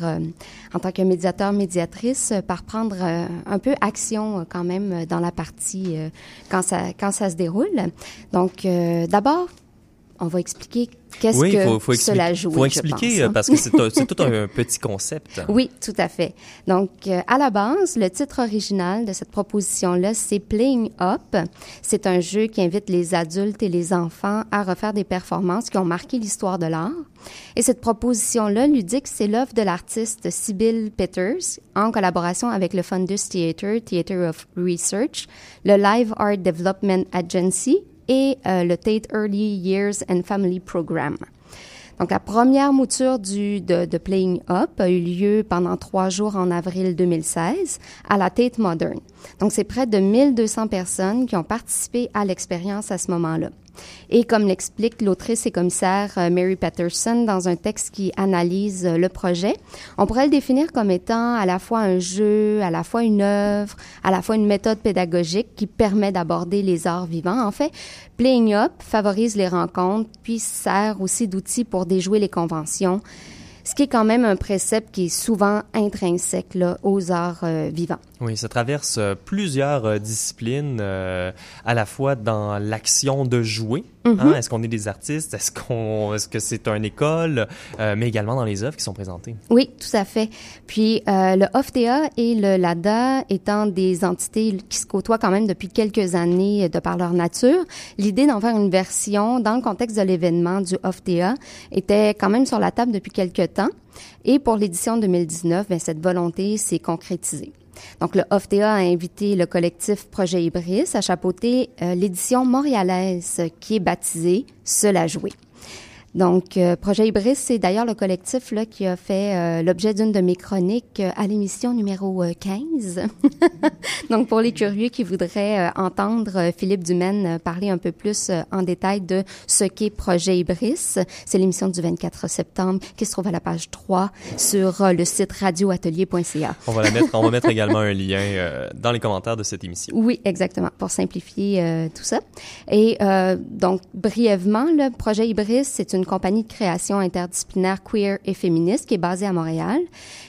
Speaker 8: en tant que médiateur médiatrice, par prendre un peu action quand même dans la partie quand ça quand ça se déroule. Donc d'abord on va expliquer qu'est-ce que faut, cela joue.
Speaker 1: Il faut expliquer parce que c'est tout un petit concept.
Speaker 8: Oui, tout à fait. Donc, euh, à la base, le titre original de cette proposition-là, c'est Playing Up. C'est un jeu qui invite les adultes et les enfants à refaire des performances qui ont marqué l'histoire de l'art. Et cette proposition-là ludique, c'est l'œuvre de l'artiste Sybil Peters en collaboration avec le Fundus Theatre, Theatre of Research, le Live Art Development Agency et euh, le Tate Early Years and Family Program. Donc, la première mouture du, de, de, Playing Up a eu lieu pendant trois jours en avril 2016 à la Tate Modern. Donc, c'est près de 1200 personnes qui ont participé à l'expérience à ce moment-là. Et comme l'explique l'autrice et commissaire euh, Mary Patterson dans un texte qui analyse euh, le projet, on pourrait le définir comme étant à la fois un jeu, à la fois une œuvre, à la fois une méthode pédagogique qui permet d'aborder les arts vivants. En fait, Playing Up favorise les rencontres, puis sert aussi d'outil pour déjouer les conventions ce qui est quand même un précepte qui est souvent intrinsèque là, aux arts vivants.
Speaker 1: Oui, ça traverse plusieurs disciplines, à la fois dans l'action de jouer, hein. mm-hmm. est-ce qu'on est des artistes, est-ce qu'on, est-ce que c'est une école, mais également dans les œuvres qui sont présentées.
Speaker 8: Oui, tout à fait. Puis le OFTA et le LADA étant des entités qui se côtoient quand même depuis quelques années de par leur nature, l'idée d'en faire une version dans le contexte de l'événement du OFTA était quand même sur la table depuis quelques temps. Et pour l'édition 2019, bien, cette volonté s'est concrétisée. Donc, le OFTA a invité le collectif Projet Ibris à chapeauter euh, l'édition montréalaise qui est baptisée Seul à jouer. Donc, euh, Projet Ibris, c'est d'ailleurs le collectif là, qui a fait euh, l'objet d'une de mes chroniques euh, à l'émission numéro 15. Donc, pour les curieux qui voudraient entendre Philippe Dumaine parler un peu plus en détail de ce qu'est Projet Ibris, c'est l'émission du 24 septembre qui se trouve à la page 3 sur le site radioatelier.ca.
Speaker 1: On va la mettre, on va mettre également un lien dans les commentaires de cette émission.
Speaker 8: Oui, exactement, pour simplifier tout ça. Et donc, brièvement, le Projet Ibris, c'est une une compagnie de création interdisciplinaire queer et féministe qui est basée à Montréal,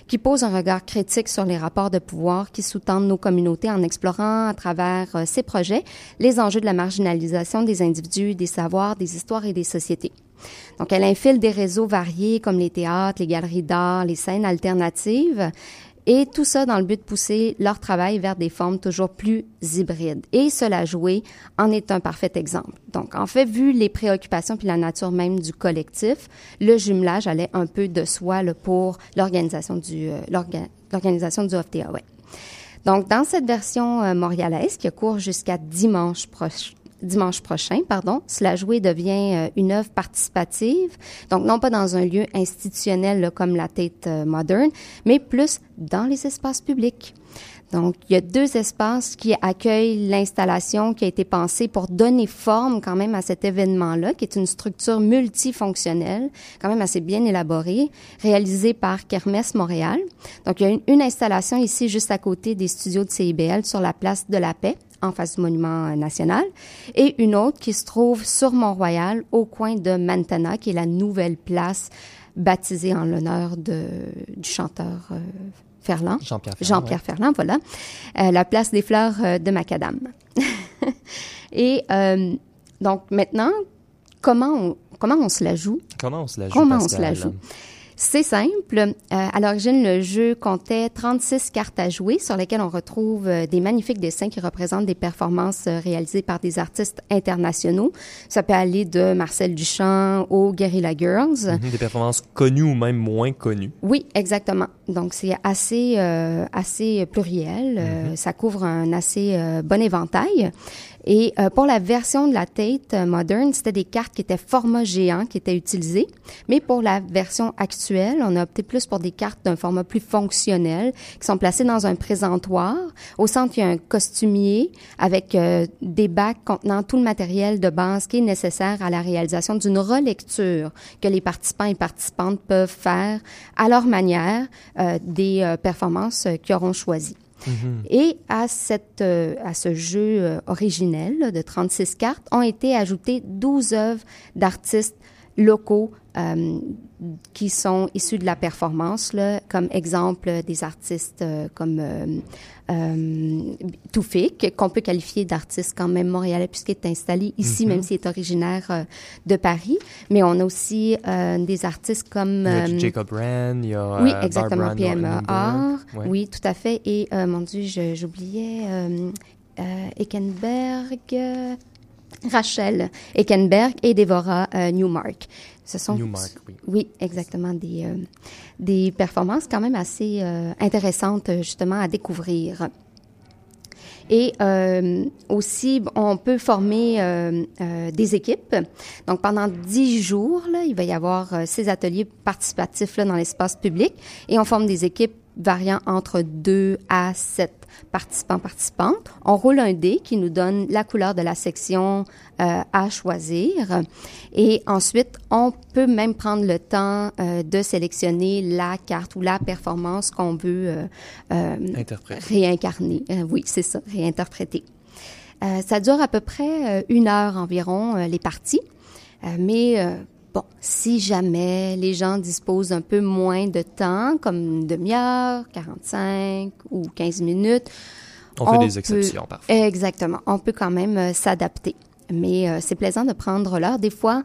Speaker 8: qui pose un regard critique sur les rapports de pouvoir qui sous-tendent nos communautés en explorant à travers euh, ses projets les enjeux de la marginalisation des individus, des savoirs, des histoires et des sociétés. Donc, elle infile des réseaux variés comme les théâtres, les galeries d'art, les scènes alternatives. Et tout ça dans le but de pousser leur travail vers des formes toujours plus hybrides. Et cela jouer en est un parfait exemple. Donc, en fait, vu les préoccupations puis la nature même du collectif, le jumelage allait un peu de soi pour l'organisation du euh, l'organisation du OFTA. Donc, dans cette version euh, montréalaise qui court jusqu'à dimanche prochain, dimanche prochain, pardon, Cela jouer devient euh, une œuvre participative, donc non pas dans un lieu institutionnel comme la tête euh, moderne, mais plus dans les espaces publics. Donc, il y a deux espaces qui accueillent l'installation qui a été pensée pour donner forme quand même à cet événement-là, qui est une structure multifonctionnelle, quand même assez bien élaborée, réalisée par Kermesse Montréal. Donc, il y a une, une installation ici juste à côté des studios de CIBL sur la place de la Paix, en face du monument national, et une autre qui se trouve sur Mont-Royal, au coin de Mantana, qui est la nouvelle place baptisée en l'honneur du chanteur euh, Ferland.
Speaker 1: Jean-Pierre
Speaker 8: Ferland. Jean-Pierre Ferland, voilà. Euh, la place des fleurs euh, de Macadam. et donc maintenant, comment on, comment on se la joue?
Speaker 1: Comment on se la joue?
Speaker 8: Comment on se la joue? C'est simple. Euh, à l'origine, le jeu comptait 36 cartes à jouer sur lesquelles on retrouve euh, des magnifiques dessins qui représentent des performances euh, réalisées par des artistes internationaux. Ça peut aller de Marcel Duchamp aux Guerrilla Girls.
Speaker 1: Mhm, des performances connues ou même moins connues.
Speaker 8: Oui, exactement. Donc c'est assez assez pluriel. Mhm. Ça couvre un assez bon éventail. Et euh, pour la version de la Tate euh, moderne, c'était des cartes qui étaient format géant qui étaient utilisées. Mais pour la version actuelle, on a opté plus pour des cartes d'un format plus fonctionnel qui sont placées dans un présentoir. Au centre, il y a un costumier avec euh, des bacs contenant tout le matériel de base qui est nécessaire à la réalisation d'une relecture que les participants et participantes peuvent faire à leur manière des performances qu'ils auront choisies. Mm-hmm. Et à, cette, euh, à ce jeu euh, originel de 36 cartes ont été ajoutées 12 œuvres d'artistes locaux euh, qui sont issus de la performance, là, comme exemple des artistes euh, comme euh, euh, Toufik, qu'on peut qualifier d'artiste quand même montréalais puisqu'il est installé ici, même mhm. s'il est originaire euh, de Paris. Mais on a aussi des artistes comme...
Speaker 1: Jacob Rand, il y a
Speaker 8: Oui, exactement, PMA Oui, tout à fait. Et, mon Dieu, j'oubliais Eckenberg... Rachel Eckenberg et Devorah Newmark.
Speaker 1: Ce sont Newmark, oui.
Speaker 8: oui. exactement des euh, des performances quand même assez euh, intéressantes justement à découvrir. Et euh, aussi, on peut former euh, euh, des équipes. Donc, pendant dix jours, là, il va y avoir euh, ces ateliers participatifs là, dans l'espace public et on forme des équipes variant entre 2 à 7 participants participantes. On roule un dé qui nous donne la couleur de la section euh, à choisir et ensuite on peut même prendre le temps euh, de sélectionner la carte ou la performance qu'on veut euh, réincarner. Oui, c'est ça, réinterpréter. ça dure à peu près une heure environ les parties, mais bon, si jamais les gens disposent un peu moins de temps, comme une demi-heure, 45 ou 15 minutes,
Speaker 1: on, fait des exceptions parfois.
Speaker 8: Exactement. On peut quand même euh, s'adapter. Mais euh, c'est plaisant de prendre l'heure. Des fois,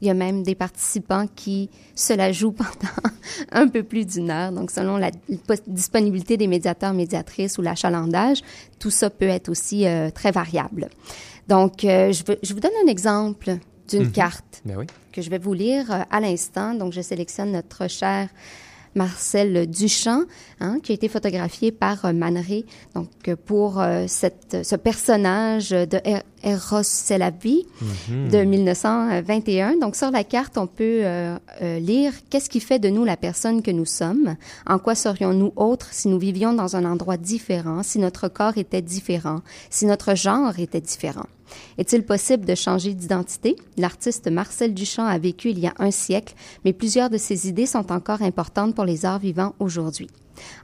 Speaker 8: il y a même des participants qui se la jouent pendant un peu plus d'une heure. Donc, selon la disponibilité des médiateurs, médiatrices ou l'achalandage, tout ça peut être aussi euh, très variable. Donc, je, veux, je vous donne un exemple d'une mhm. carte
Speaker 1: ben
Speaker 8: que je vais vous lire à l'instant. Donc, je sélectionne notre cher Marcel Duchamp, hein, qui a été photographié par euh, Man donc euh, pour euh, cette, ce personnage de Eros Selavi mhm. de 1921. Donc sur la carte, on peut lire qu'est-ce qui fait de nous la personne que nous sommes, en quoi serions-nous autres si nous vivions dans un endroit différent, si notre corps était différent, si notre genre était différent? Est-il possible de changer d'identité? L'artiste Marcel Duchamp a vécu il y a un siècle, mais plusieurs de ses idées sont encore importantes pour les arts vivants aujourd'hui.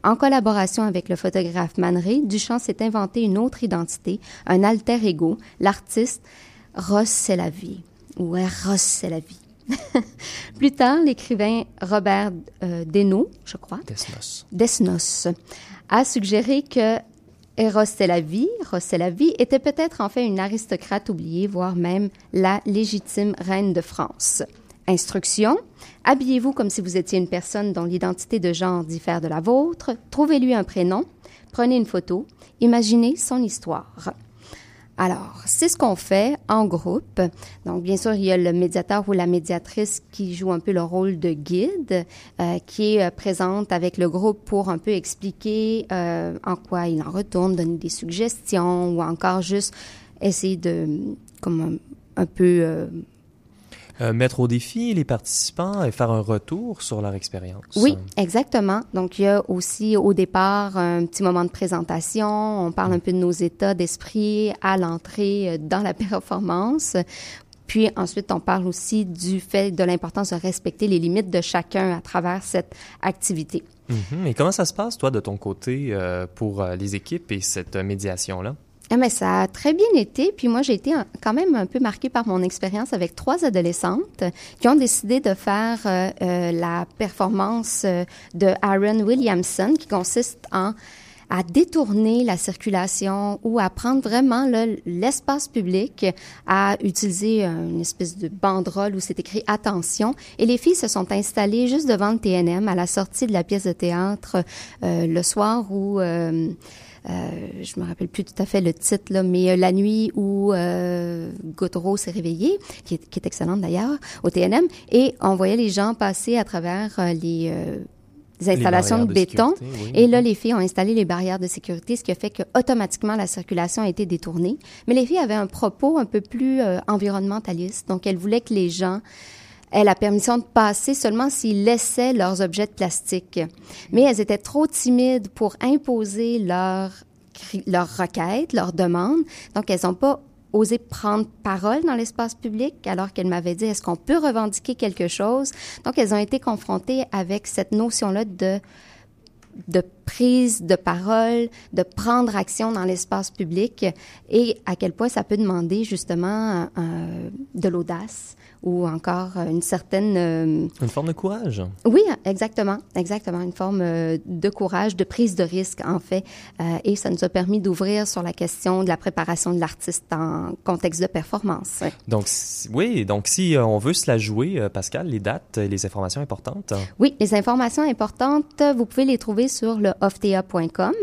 Speaker 8: En collaboration avec le photographe Man Duchamp s'est inventé une autre identité, un alter ego, l'artiste Ross ou Ross Selavi. Plus tard, l'écrivain Robert euh, je crois,
Speaker 1: Desnos.
Speaker 8: Desnos, a suggéré que Eros Selavi, était peut-être en fait une aristocrate oubliée, voire même la légitime reine de France. Instruction habillez-vous comme si vous étiez une personne dont l'identité de genre diffère de la vôtre, trouvez-lui un prénom, prenez une photo, imaginez son histoire. Alors, c'est ce qu'on fait en groupe. Donc, bien sûr, il y a le médiateur ou la médiatrice qui joue un peu le rôle de guide, euh, qui est euh, présente avec le groupe pour un peu expliquer euh, en quoi il en retourne, donner des suggestions ou encore juste essayer de, comme un peu
Speaker 1: euh, mettre au défi les participants et faire un retour sur leur expérience.
Speaker 8: Oui, exactement. Donc, il y a aussi au départ un petit moment de présentation. On parle un peu de nos états d'esprit à l'entrée euh, dans la performance. Puis ensuite, on parle aussi du fait de l'importance de respecter les limites de chacun à travers cette activité.
Speaker 1: Mm-hmm. Et comment ça se passe, toi, de ton côté, euh, pour les équipes et cette médiation-là?
Speaker 8: Ah, mais ça a très bien été. Puis moi, j'ai été quand même un peu marquée par mon expérience avec trois adolescentes qui ont décidé de faire euh, euh, la performance euh, de Aaron Williamson, qui consiste en à détourner la circulation ou à prendre vraiment l'espace public, à utiliser une espèce de banderole où c'est écrit attention. Et les filles se sont installées juste devant le TNM à la sortie de la pièce de théâtre le soir où euh, je me rappelle plus tout à fait le titre, là, mais euh, la nuit où euh, s'est réveillé, qui est, qui est excellente d'ailleurs, au TNM, et on voyait les gens passer à travers euh, les installations de, béton. Et là, les filles ont installé les barrières de sécurité, ce qui a fait que automatiquement la circulation a été détournée. Mais les filles avaient un propos un peu plus environnementaliste. Donc, elles voulaient que les gens aient la permission de passer seulement s'ils laissaient leurs objets de plastique. Mais elles étaient trop timides pour imposer leur, leur requête, leur demande. Donc, elles n'ont pas osé prendre parole dans l'espace public alors qu'elles m'avaient dit est-ce qu'on peut revendiquer quelque chose? Donc, elles ont été confrontées avec cette notion-là de de prise de parole, de prendre action dans l'espace public et à quel point ça peut demander justement euh, de l'audace, ou encore euh, une certaine... Euh,
Speaker 1: une forme de courage.
Speaker 8: Oui, exactement, exactement, une forme euh, de courage, de prise de risque en fait. et ça nous a permis d'ouvrir sur la question de la préparation de l'artiste en contexte de performance.
Speaker 1: Donc oui, donc si on veut se la jouer, Pascal, les dates, les informations importantes.
Speaker 8: Oui, les informations importantes, vous pouvez les trouver sur le oftea.com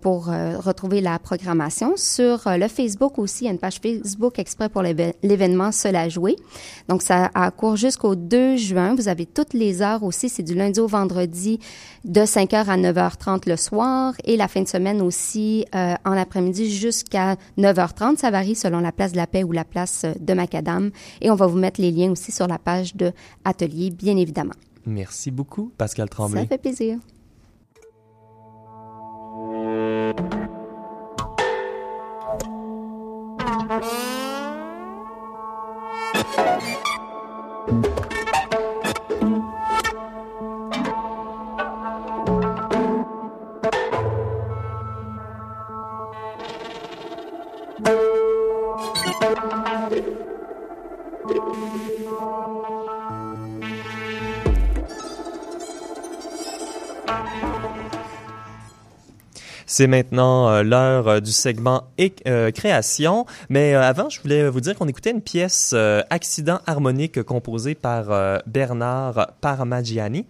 Speaker 8: pour retrouver la programmation. Sur le Facebook aussi, il y a une page Facebook exprès pour l'événement Se la jouer. Donc, ça a cours jusqu'au 2 juin. Vous avez toutes les heures aussi. C'est du lundi au vendredi de 5h à 9h30 le soir et la fin de semaine aussi euh, en après-midi jusqu'à 9h30. Ça varie selon la place de la paix ou la place de Macadam. Et on va vous mettre les liens aussi sur la page de Atelier, bien évidemment.
Speaker 1: Merci beaucoup, Pascal Tremblay.
Speaker 8: Ça fait plaisir. Thank you.
Speaker 1: C'est maintenant euh, l'heure euh, du segment euh, création, mais avant, je voulais vous dire qu'on écoutait une pièce Accident harmonique composée par Bernard Paramagiani.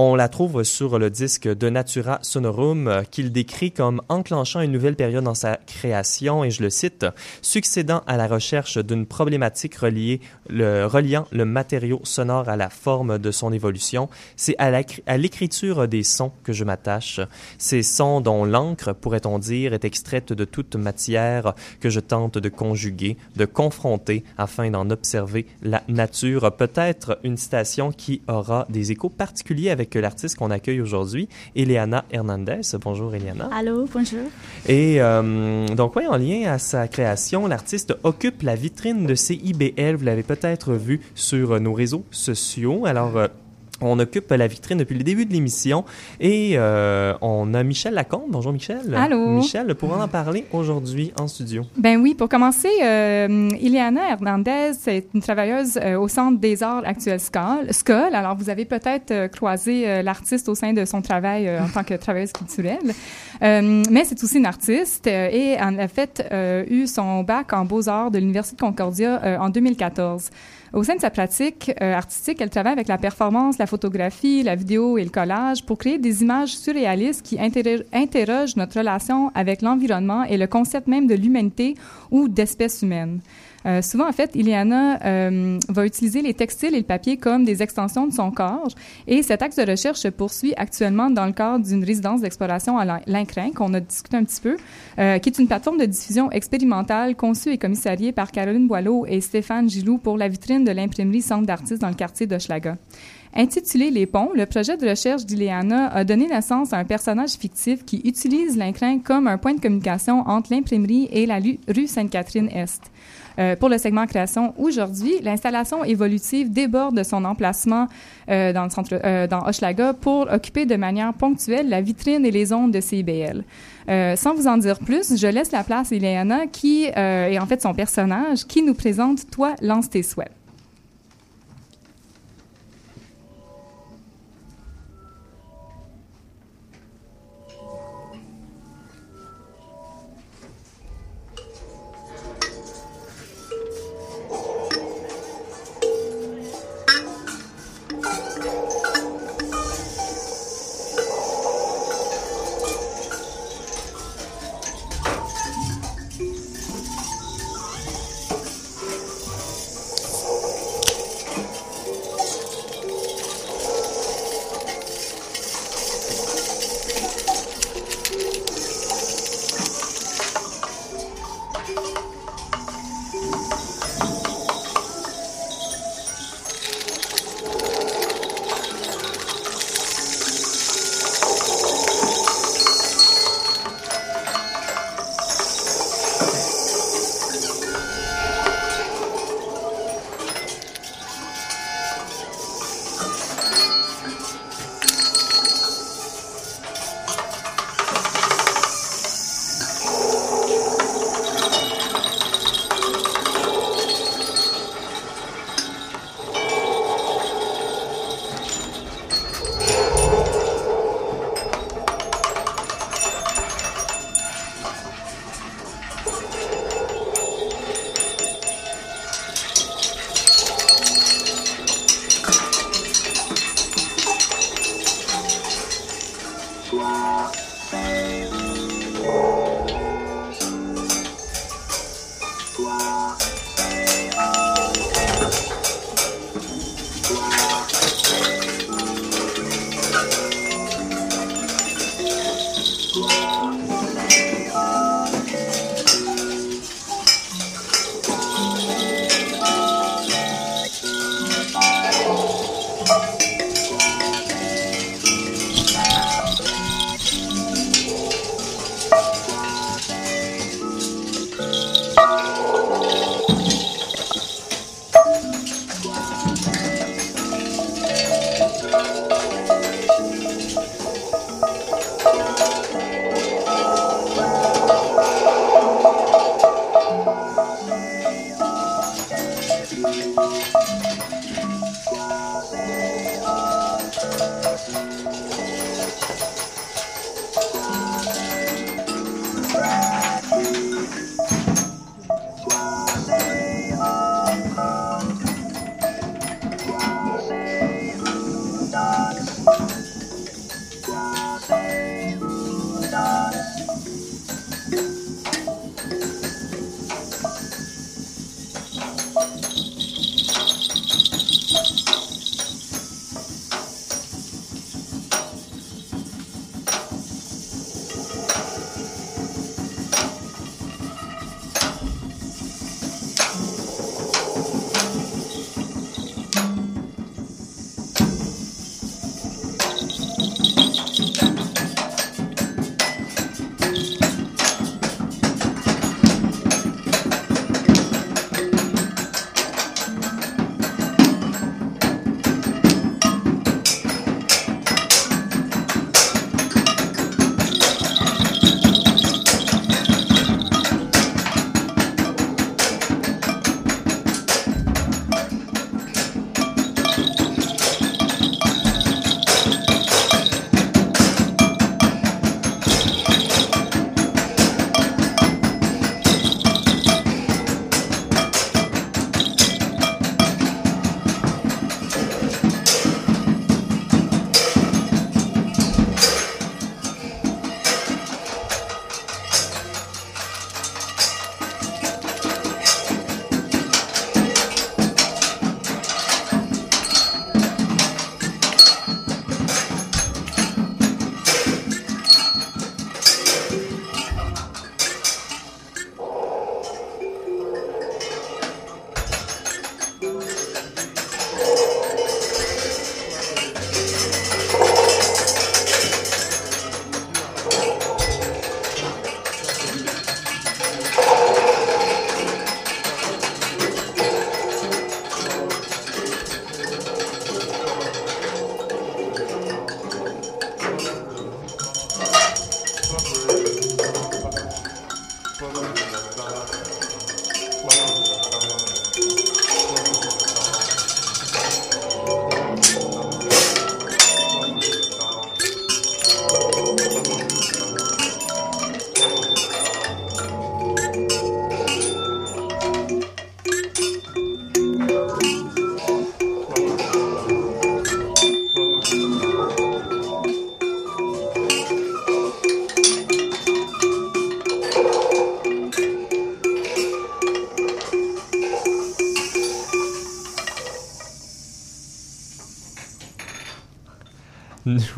Speaker 1: On la trouve sur le disque de Natura Sonorum qu'il décrit comme enclenchant une nouvelle période dans sa création et je le cite, succédant à la recherche d'une problématique reliée, reliant le matériau sonore à la forme de son évolution. C'est à l'écriture des sons que je m'attache. Ces sons dont l'encre, pourrait-on dire, est extraite de toute matière que je tente de conjuguer, de confronter afin d'en observer la nature. Peut-être une citation qui aura des échos particuliers avec l'artiste qu'on accueille aujourd'hui, Eliana Hernandez. Bonjour Eliana.
Speaker 9: Allô, bonjour.
Speaker 1: Et euh, donc oui, en lien à sa création, l'artiste occupe la vitrine de CIBL. Vous l'avez peut-être vu sur nos réseaux sociaux. Alors euh, on occupe la vitrine depuis le début de l'émission et euh, on a Michel Lacombe. Bonjour Michel.
Speaker 10: Allô?
Speaker 1: Michel, pour en parler aujourd'hui en studio.
Speaker 10: Ben oui, pour commencer, euh, Ileana Hernandez est une travailleuse euh, au Centre des arts actuels SCOL. Alors, vous avez peut-être euh, croisé l'artiste au sein de son travail en tant que travailleuse culturelle. mais c'est aussi une artiste et elle a fait eu son bac en beaux-arts de l'Université de Concordia en 2014. Au sein de sa pratique euh, artistique, elle travaille avec la performance, la photographie, la vidéo et le collage pour créer des images surréalistes qui interrogent notre relation avec l'environnement et le concept même de l'humanité ou d'espèce humaine. Euh, souvent, en fait, Ileana euh, va utiliser les textiles et le papier comme des extensions de son corps. Et cet axe de recherche se poursuit actuellement dans le cadre d'une résidence d'exploration à l'Incrin, qu'on a discuté un petit peu, euh, qui est une plateforme de diffusion expérimentale conçue et commissariée par Caroline Boileau et Stéphane Gilou pour la vitrine de l'imprimerie Centre d'artistes dans le quartier d'Hochelaga. Intitulé Les ponts, le projet de recherche d'Ileana a donné naissance à un personnage fictif qui utilise l'Incrin comme un point de communication entre l'imprimerie et la rue Sainte-Catherine-Est. Euh, pour le segment création aujourd'hui, l'installation évolutive déborde de son emplacement euh, dans le centre, euh, pour occuper de manière ponctuelle la vitrine et les ondes de CIBL. sans vous en dire plus, je laisse la place à Ileana qui est en fait son personnage qui nous présente Toi, lance tes souhaits.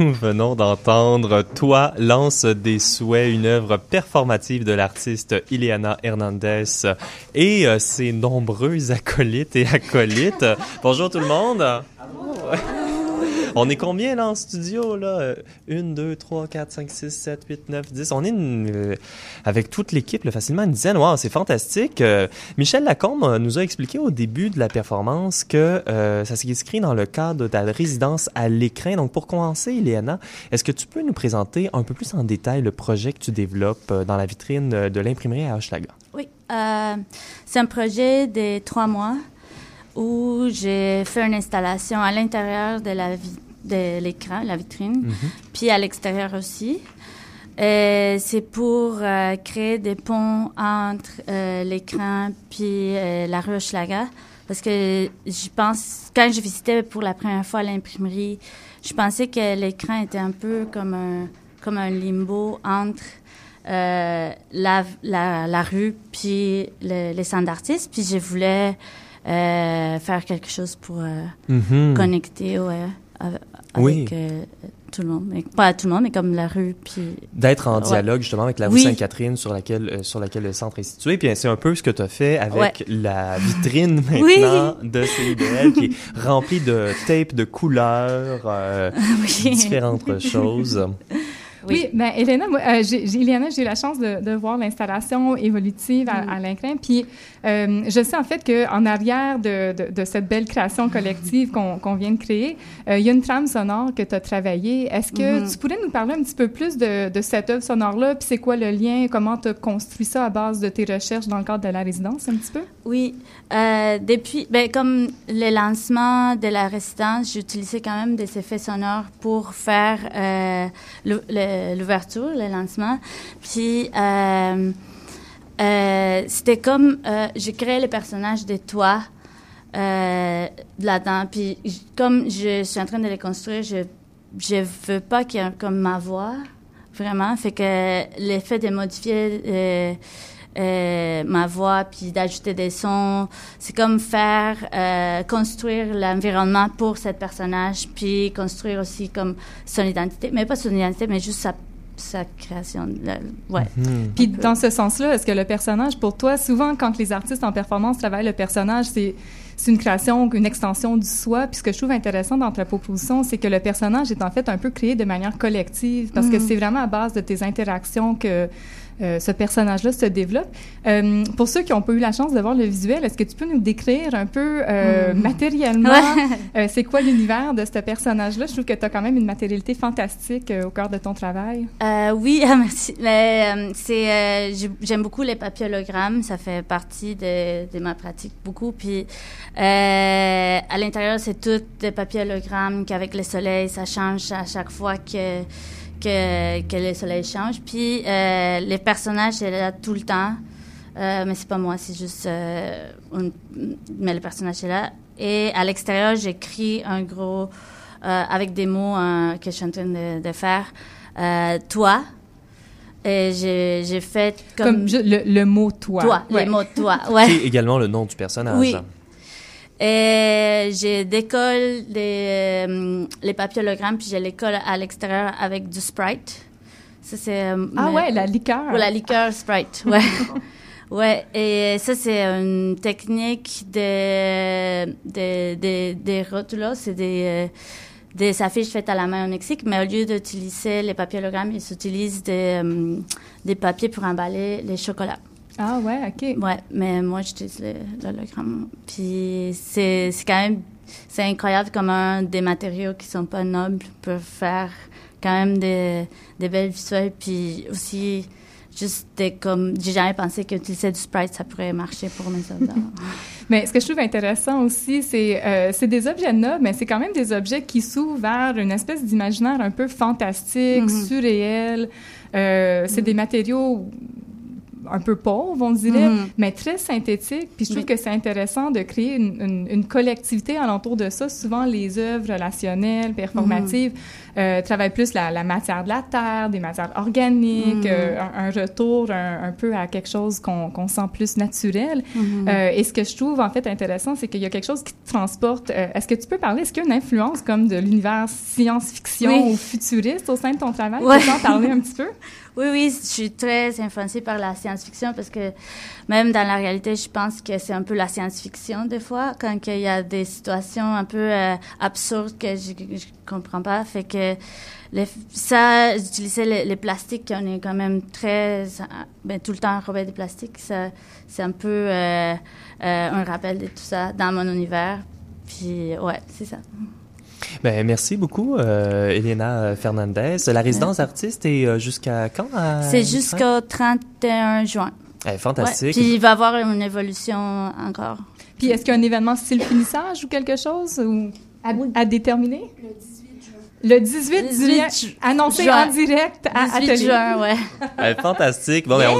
Speaker 1: Nous venons d'entendre Toi lance des souhaits, une œuvre performative de l'artiste Ileana Hernandez et euh, ses nombreux acolytes et acolytes. Bonjour tout le monde. On est combien là en studio là? 1, 2, 3, 4, 5, 6, 7, 8, 9, 10. On est euh, avec toute l'équipe facilement une dizaine. Wow, c'est fantastique. Euh, Michel Lacombe euh, nous a expliqué au début de la performance que ça s'inscrit dans le cadre de ta résidence à l'écran. Donc pour commencer, Iléana, est-ce que tu peux nous présenter un peu plus en détail le projet que tu développes dans la vitrine de l'imprimerie à Hochelaga?
Speaker 9: Oui, c'est un projet de trois mois où j'ai fait une installation à l'intérieur de la de l'écran, la vitrine, mhm. puis à l'extérieur aussi. C'est pour euh, créer des ponts entre euh, l'écran puis euh, la rue Schlager. Parce que je pense, quand je visitais pour la première fois l'imprimerie, je pensais que l'écran était un peu comme un, comme un limbo entre la, la, la, rue puis les centres d'artistes. Puis je voulais euh, faire quelque chose pour euh, mhm. connecter ouais, avec euh, tout le monde. Mais, pas tout le monde, mais comme la rue. Puis...
Speaker 1: D'être en dialogue justement avec la rue Sainte-Catherine sur laquelle, sur laquelle le centre est situé. Puis c'est un peu ce que tu as fait avec la vitrine maintenant de CIBL qui est remplie de tape de couleurs, différentes choses.
Speaker 10: Oui, ben, Elena, moi, euh, j'ai, j'ai eu la chance de, de voir l'installation évolutive à, mm. à Puis euh, je sais en fait qu'en arrière de, de, de, cette belle création collective qu'on, vient de créer, euh, il y a une trame sonore que tu as travaillée. Est-ce que mm-hmm. tu pourrais nous parler un petit peu plus de, de cette œuvre sonore-là? Puis c'est quoi le lien? Comment tu as construit ça à base de tes recherches dans le cadre de la résidence un petit peu?
Speaker 9: Oui. Euh, depuis, ben, comme le lancement de la résidence, j'utilisais quand même des effets sonores pour faire euh, le, l'ouverture, le lancement. Puis euh, euh, c'était comme euh, j'ai créé le personnage de toi là-dedans. Puis comme je suis en train de les construire, je je veux pas qu'il y ait comme ma voix vraiment. Fait que l'effet de modifier euh, ma voix, puis d'ajouter des sons. C'est comme faire, euh, construire l'environnement pour cette personnage, puis construire aussi comme son identité, mais pas son identité, mais juste sa sa création. ouais.
Speaker 10: Mhm. Puis dans ce sens-là, est-ce que le personnage, pour toi, souvent quand les artistes en performance travaillent le personnage, c'est c'est une création, une extension du soi. Puis ce que je trouve intéressant dans ta proposition, c'est que le personnage est en fait un peu créé de manière collective, parce que mhm. c'est vraiment à base de tes interactions que ce personnage-là se développe. Euh, pour ceux qui n'ont pas eu la chance de voir le visuel, est-ce que tu peux nous décrire un peu euh, mm. matériellement c'est quoi l'univers de ce personnage-là? Je trouve que tu as quand même une matérialité fantastique au cœur de ton travail.
Speaker 9: oui, merci. c'est, j'aime beaucoup les papillogrammes. Ça fait partie de, de ma pratique beaucoup. Puis à l'intérieur, c'est tout des papillogrammes qu'avec le soleil, ça change à chaque fois que que, que le soleil change. Puis euh, les personnages, c'est là tout le temps. Euh, mais c'est pas moi, c'est juste. Euh, mais le personnage est là. Et à l'extérieur, j'écris un gros. Euh, avec des mots que je suis en train de, de faire. toi. Et j'ai fait
Speaker 10: comme. comme le, le, mot toi.
Speaker 9: Toi, le mot toi, ouais.
Speaker 1: C'est également le nom du personnage.
Speaker 9: Oui. Et je décolle les, euh, les papiers hologrammes, puis je les colle à l'extérieur avec du Sprite.
Speaker 10: Ça, c'est... Euh, ah ouais, la liqueur.
Speaker 9: la liqueur Sprite, ouais. ouais, et ça, c'est une technique de, de, de, des rotulos, c'est des... Euh, des affiches faites à la main au Mexique, mais au lieu d'utiliser les papiers hologrammes, ils utilisent des, des papiers pour emballer les chocolats.
Speaker 10: Ah ouais, OK.
Speaker 9: Ouais, mais moi, j'utilise l'hologramme. Puis c'est quand même... C'est incroyable comment des matériaux qui sont pas nobles peuvent faire quand même des, des belles visuels. Puis aussi, juste des, comme... J'ai jamais pensé qu'utiliser du Sprite, ça pourrait marcher pour mes soldats.
Speaker 10: mais ce que je trouve intéressant aussi, c'est euh, c'est des objets nobles, mais c'est quand même des objets qui s'ouvrent vers une espèce d'imaginaire un peu fantastique, mm-hmm. surréel. Euh, c'est des matériaux un peu pauvre, on dirait,
Speaker 9: Mhm.
Speaker 10: mais très synthétique. Puis je trouve que c'est intéressant de créer une, une- une collectivité alentour de ça. Souvent, les œuvres relationnelles, performatives, euh, travaillent plus la, la matière de la terre, des matières organiques,
Speaker 9: Mhm.
Speaker 10: euh, un, un retour un, un peu à quelque chose qu'on sent plus naturel. Euh, et ce que je trouve en fait intéressant, c'est qu'il y a quelque chose qui te transporte. Est-ce que tu peux parler, est-ce qu'il y a une influence comme de l'univers science-fiction
Speaker 9: Oui.
Speaker 10: ou futuriste au sein de ton travail?
Speaker 9: Ouais.
Speaker 10: Peux-tu en parler un petit peu?
Speaker 9: Oui, oui, je suis très influencée par la science-fiction parce que même dans la réalité, je pense que c'est un peu la science-fiction des fois, quand il y a des situations un peu euh, absurdes que je, je comprends pas. Fait que ça, j'utilisais les, plastiques, on est quand même très, ben, tout le temps enrobé de plastique. C'est un peu euh, euh, un rappel de tout ça dans mon univers. Puis, ouais, c'est ça.
Speaker 1: Ben, merci beaucoup, euh, Elena Fernandez. La résidence artiste est euh, jusqu'à quand? à-
Speaker 9: C'est jusqu'au 31 juin.
Speaker 1: Eh, fantastique.
Speaker 9: Ouais, Puis il va y avoir une évolution encore.
Speaker 10: Puis est-ce qu'il y a un événement style finissage ou quelque chose ou à, à déterminer? Le 18
Speaker 9: 18
Speaker 10: juillet,
Speaker 9: ju-
Speaker 10: annoncé
Speaker 9: juin.
Speaker 10: en direct à
Speaker 9: 18
Speaker 10: Atelier.
Speaker 9: juin, ouais.
Speaker 1: Fantastique. Bon, ben,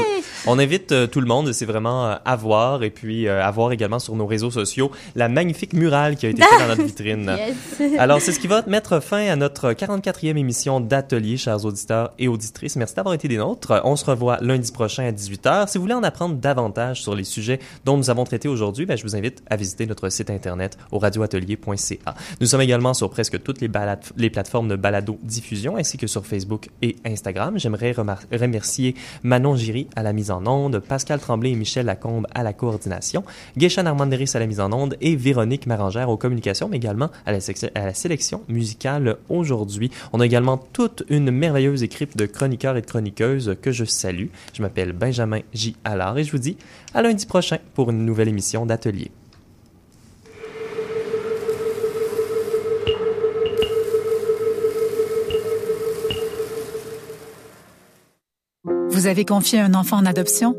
Speaker 1: on, on invite euh, tout le monde, c'est vraiment euh, à voir et puis euh, à voir également sur nos réseaux sociaux la magnifique murale qui a été faite dans notre vitrine.
Speaker 9: Yes.
Speaker 1: Alors, c'est ce qui va mettre fin à notre 44e émission d'Atelier, chers auditeurs et auditrices. Merci d'avoir été des nôtres. On se revoit lundi prochain à 18h. Si vous voulez en apprendre davantage sur les sujets dont nous avons traité aujourd'hui, ben, je vous invite à visiter notre site internet au radioatelier.ca. Nous sommes également sur presque toutes les, balades- les plateformes de balado-diffusion ainsi que sur Facebook et Instagram. J'aimerais remercier Manon Giry à la mise en onde, Pascal Tremblay et Michel Lacombe à la coordination, Guéchan Armanderis à la mise en onde et Véronique Marangère aux communications, mais également à la, à la sélection musicale aujourd'hui. On a également toute une merveilleuse équipe de chroniqueurs et de chroniqueuses que je salue. Je m'appelle Benjamin J. Allard et je vous dis à lundi prochain pour une nouvelle émission d'Atelier.
Speaker 11: Vous avez confié un enfant en adoption?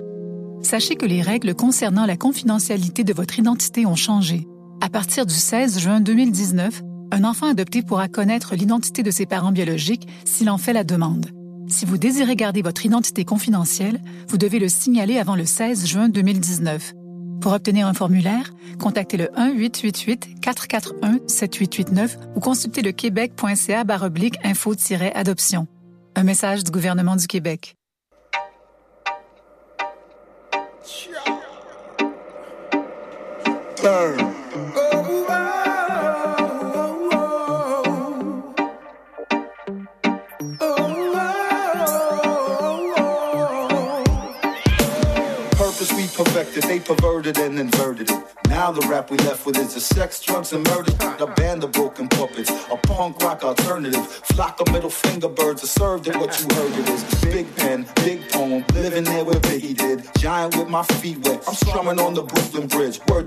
Speaker 11: Sachez que les règles concernant la confidentialité de votre identité ont changé. À partir du 16 juin 2019, un enfant adopté pourra connaître l'identité de ses parents biologiques s'il en fait la demande. Si vous désirez garder votre identité confidentielle, vous devez le signaler avant le 16 juin 2019. Pour obtenir un formulaire, contactez le 1-888-441-7889 ou consultez le québec.ca info-adoption. Un message du gouvernement du Québec.
Speaker 12: Burn. Perfected, they perverted and inverted it. Now the rap we left with is the sex, drugs, and murder. The band of broken puppets, a punk rock alternative. Flock of middle finger birds are served at what you heard it is. Big pen, big poem, living there where Biggie did. Giant with my feet wet, I'm strumming on the Brooklyn Bridge. Word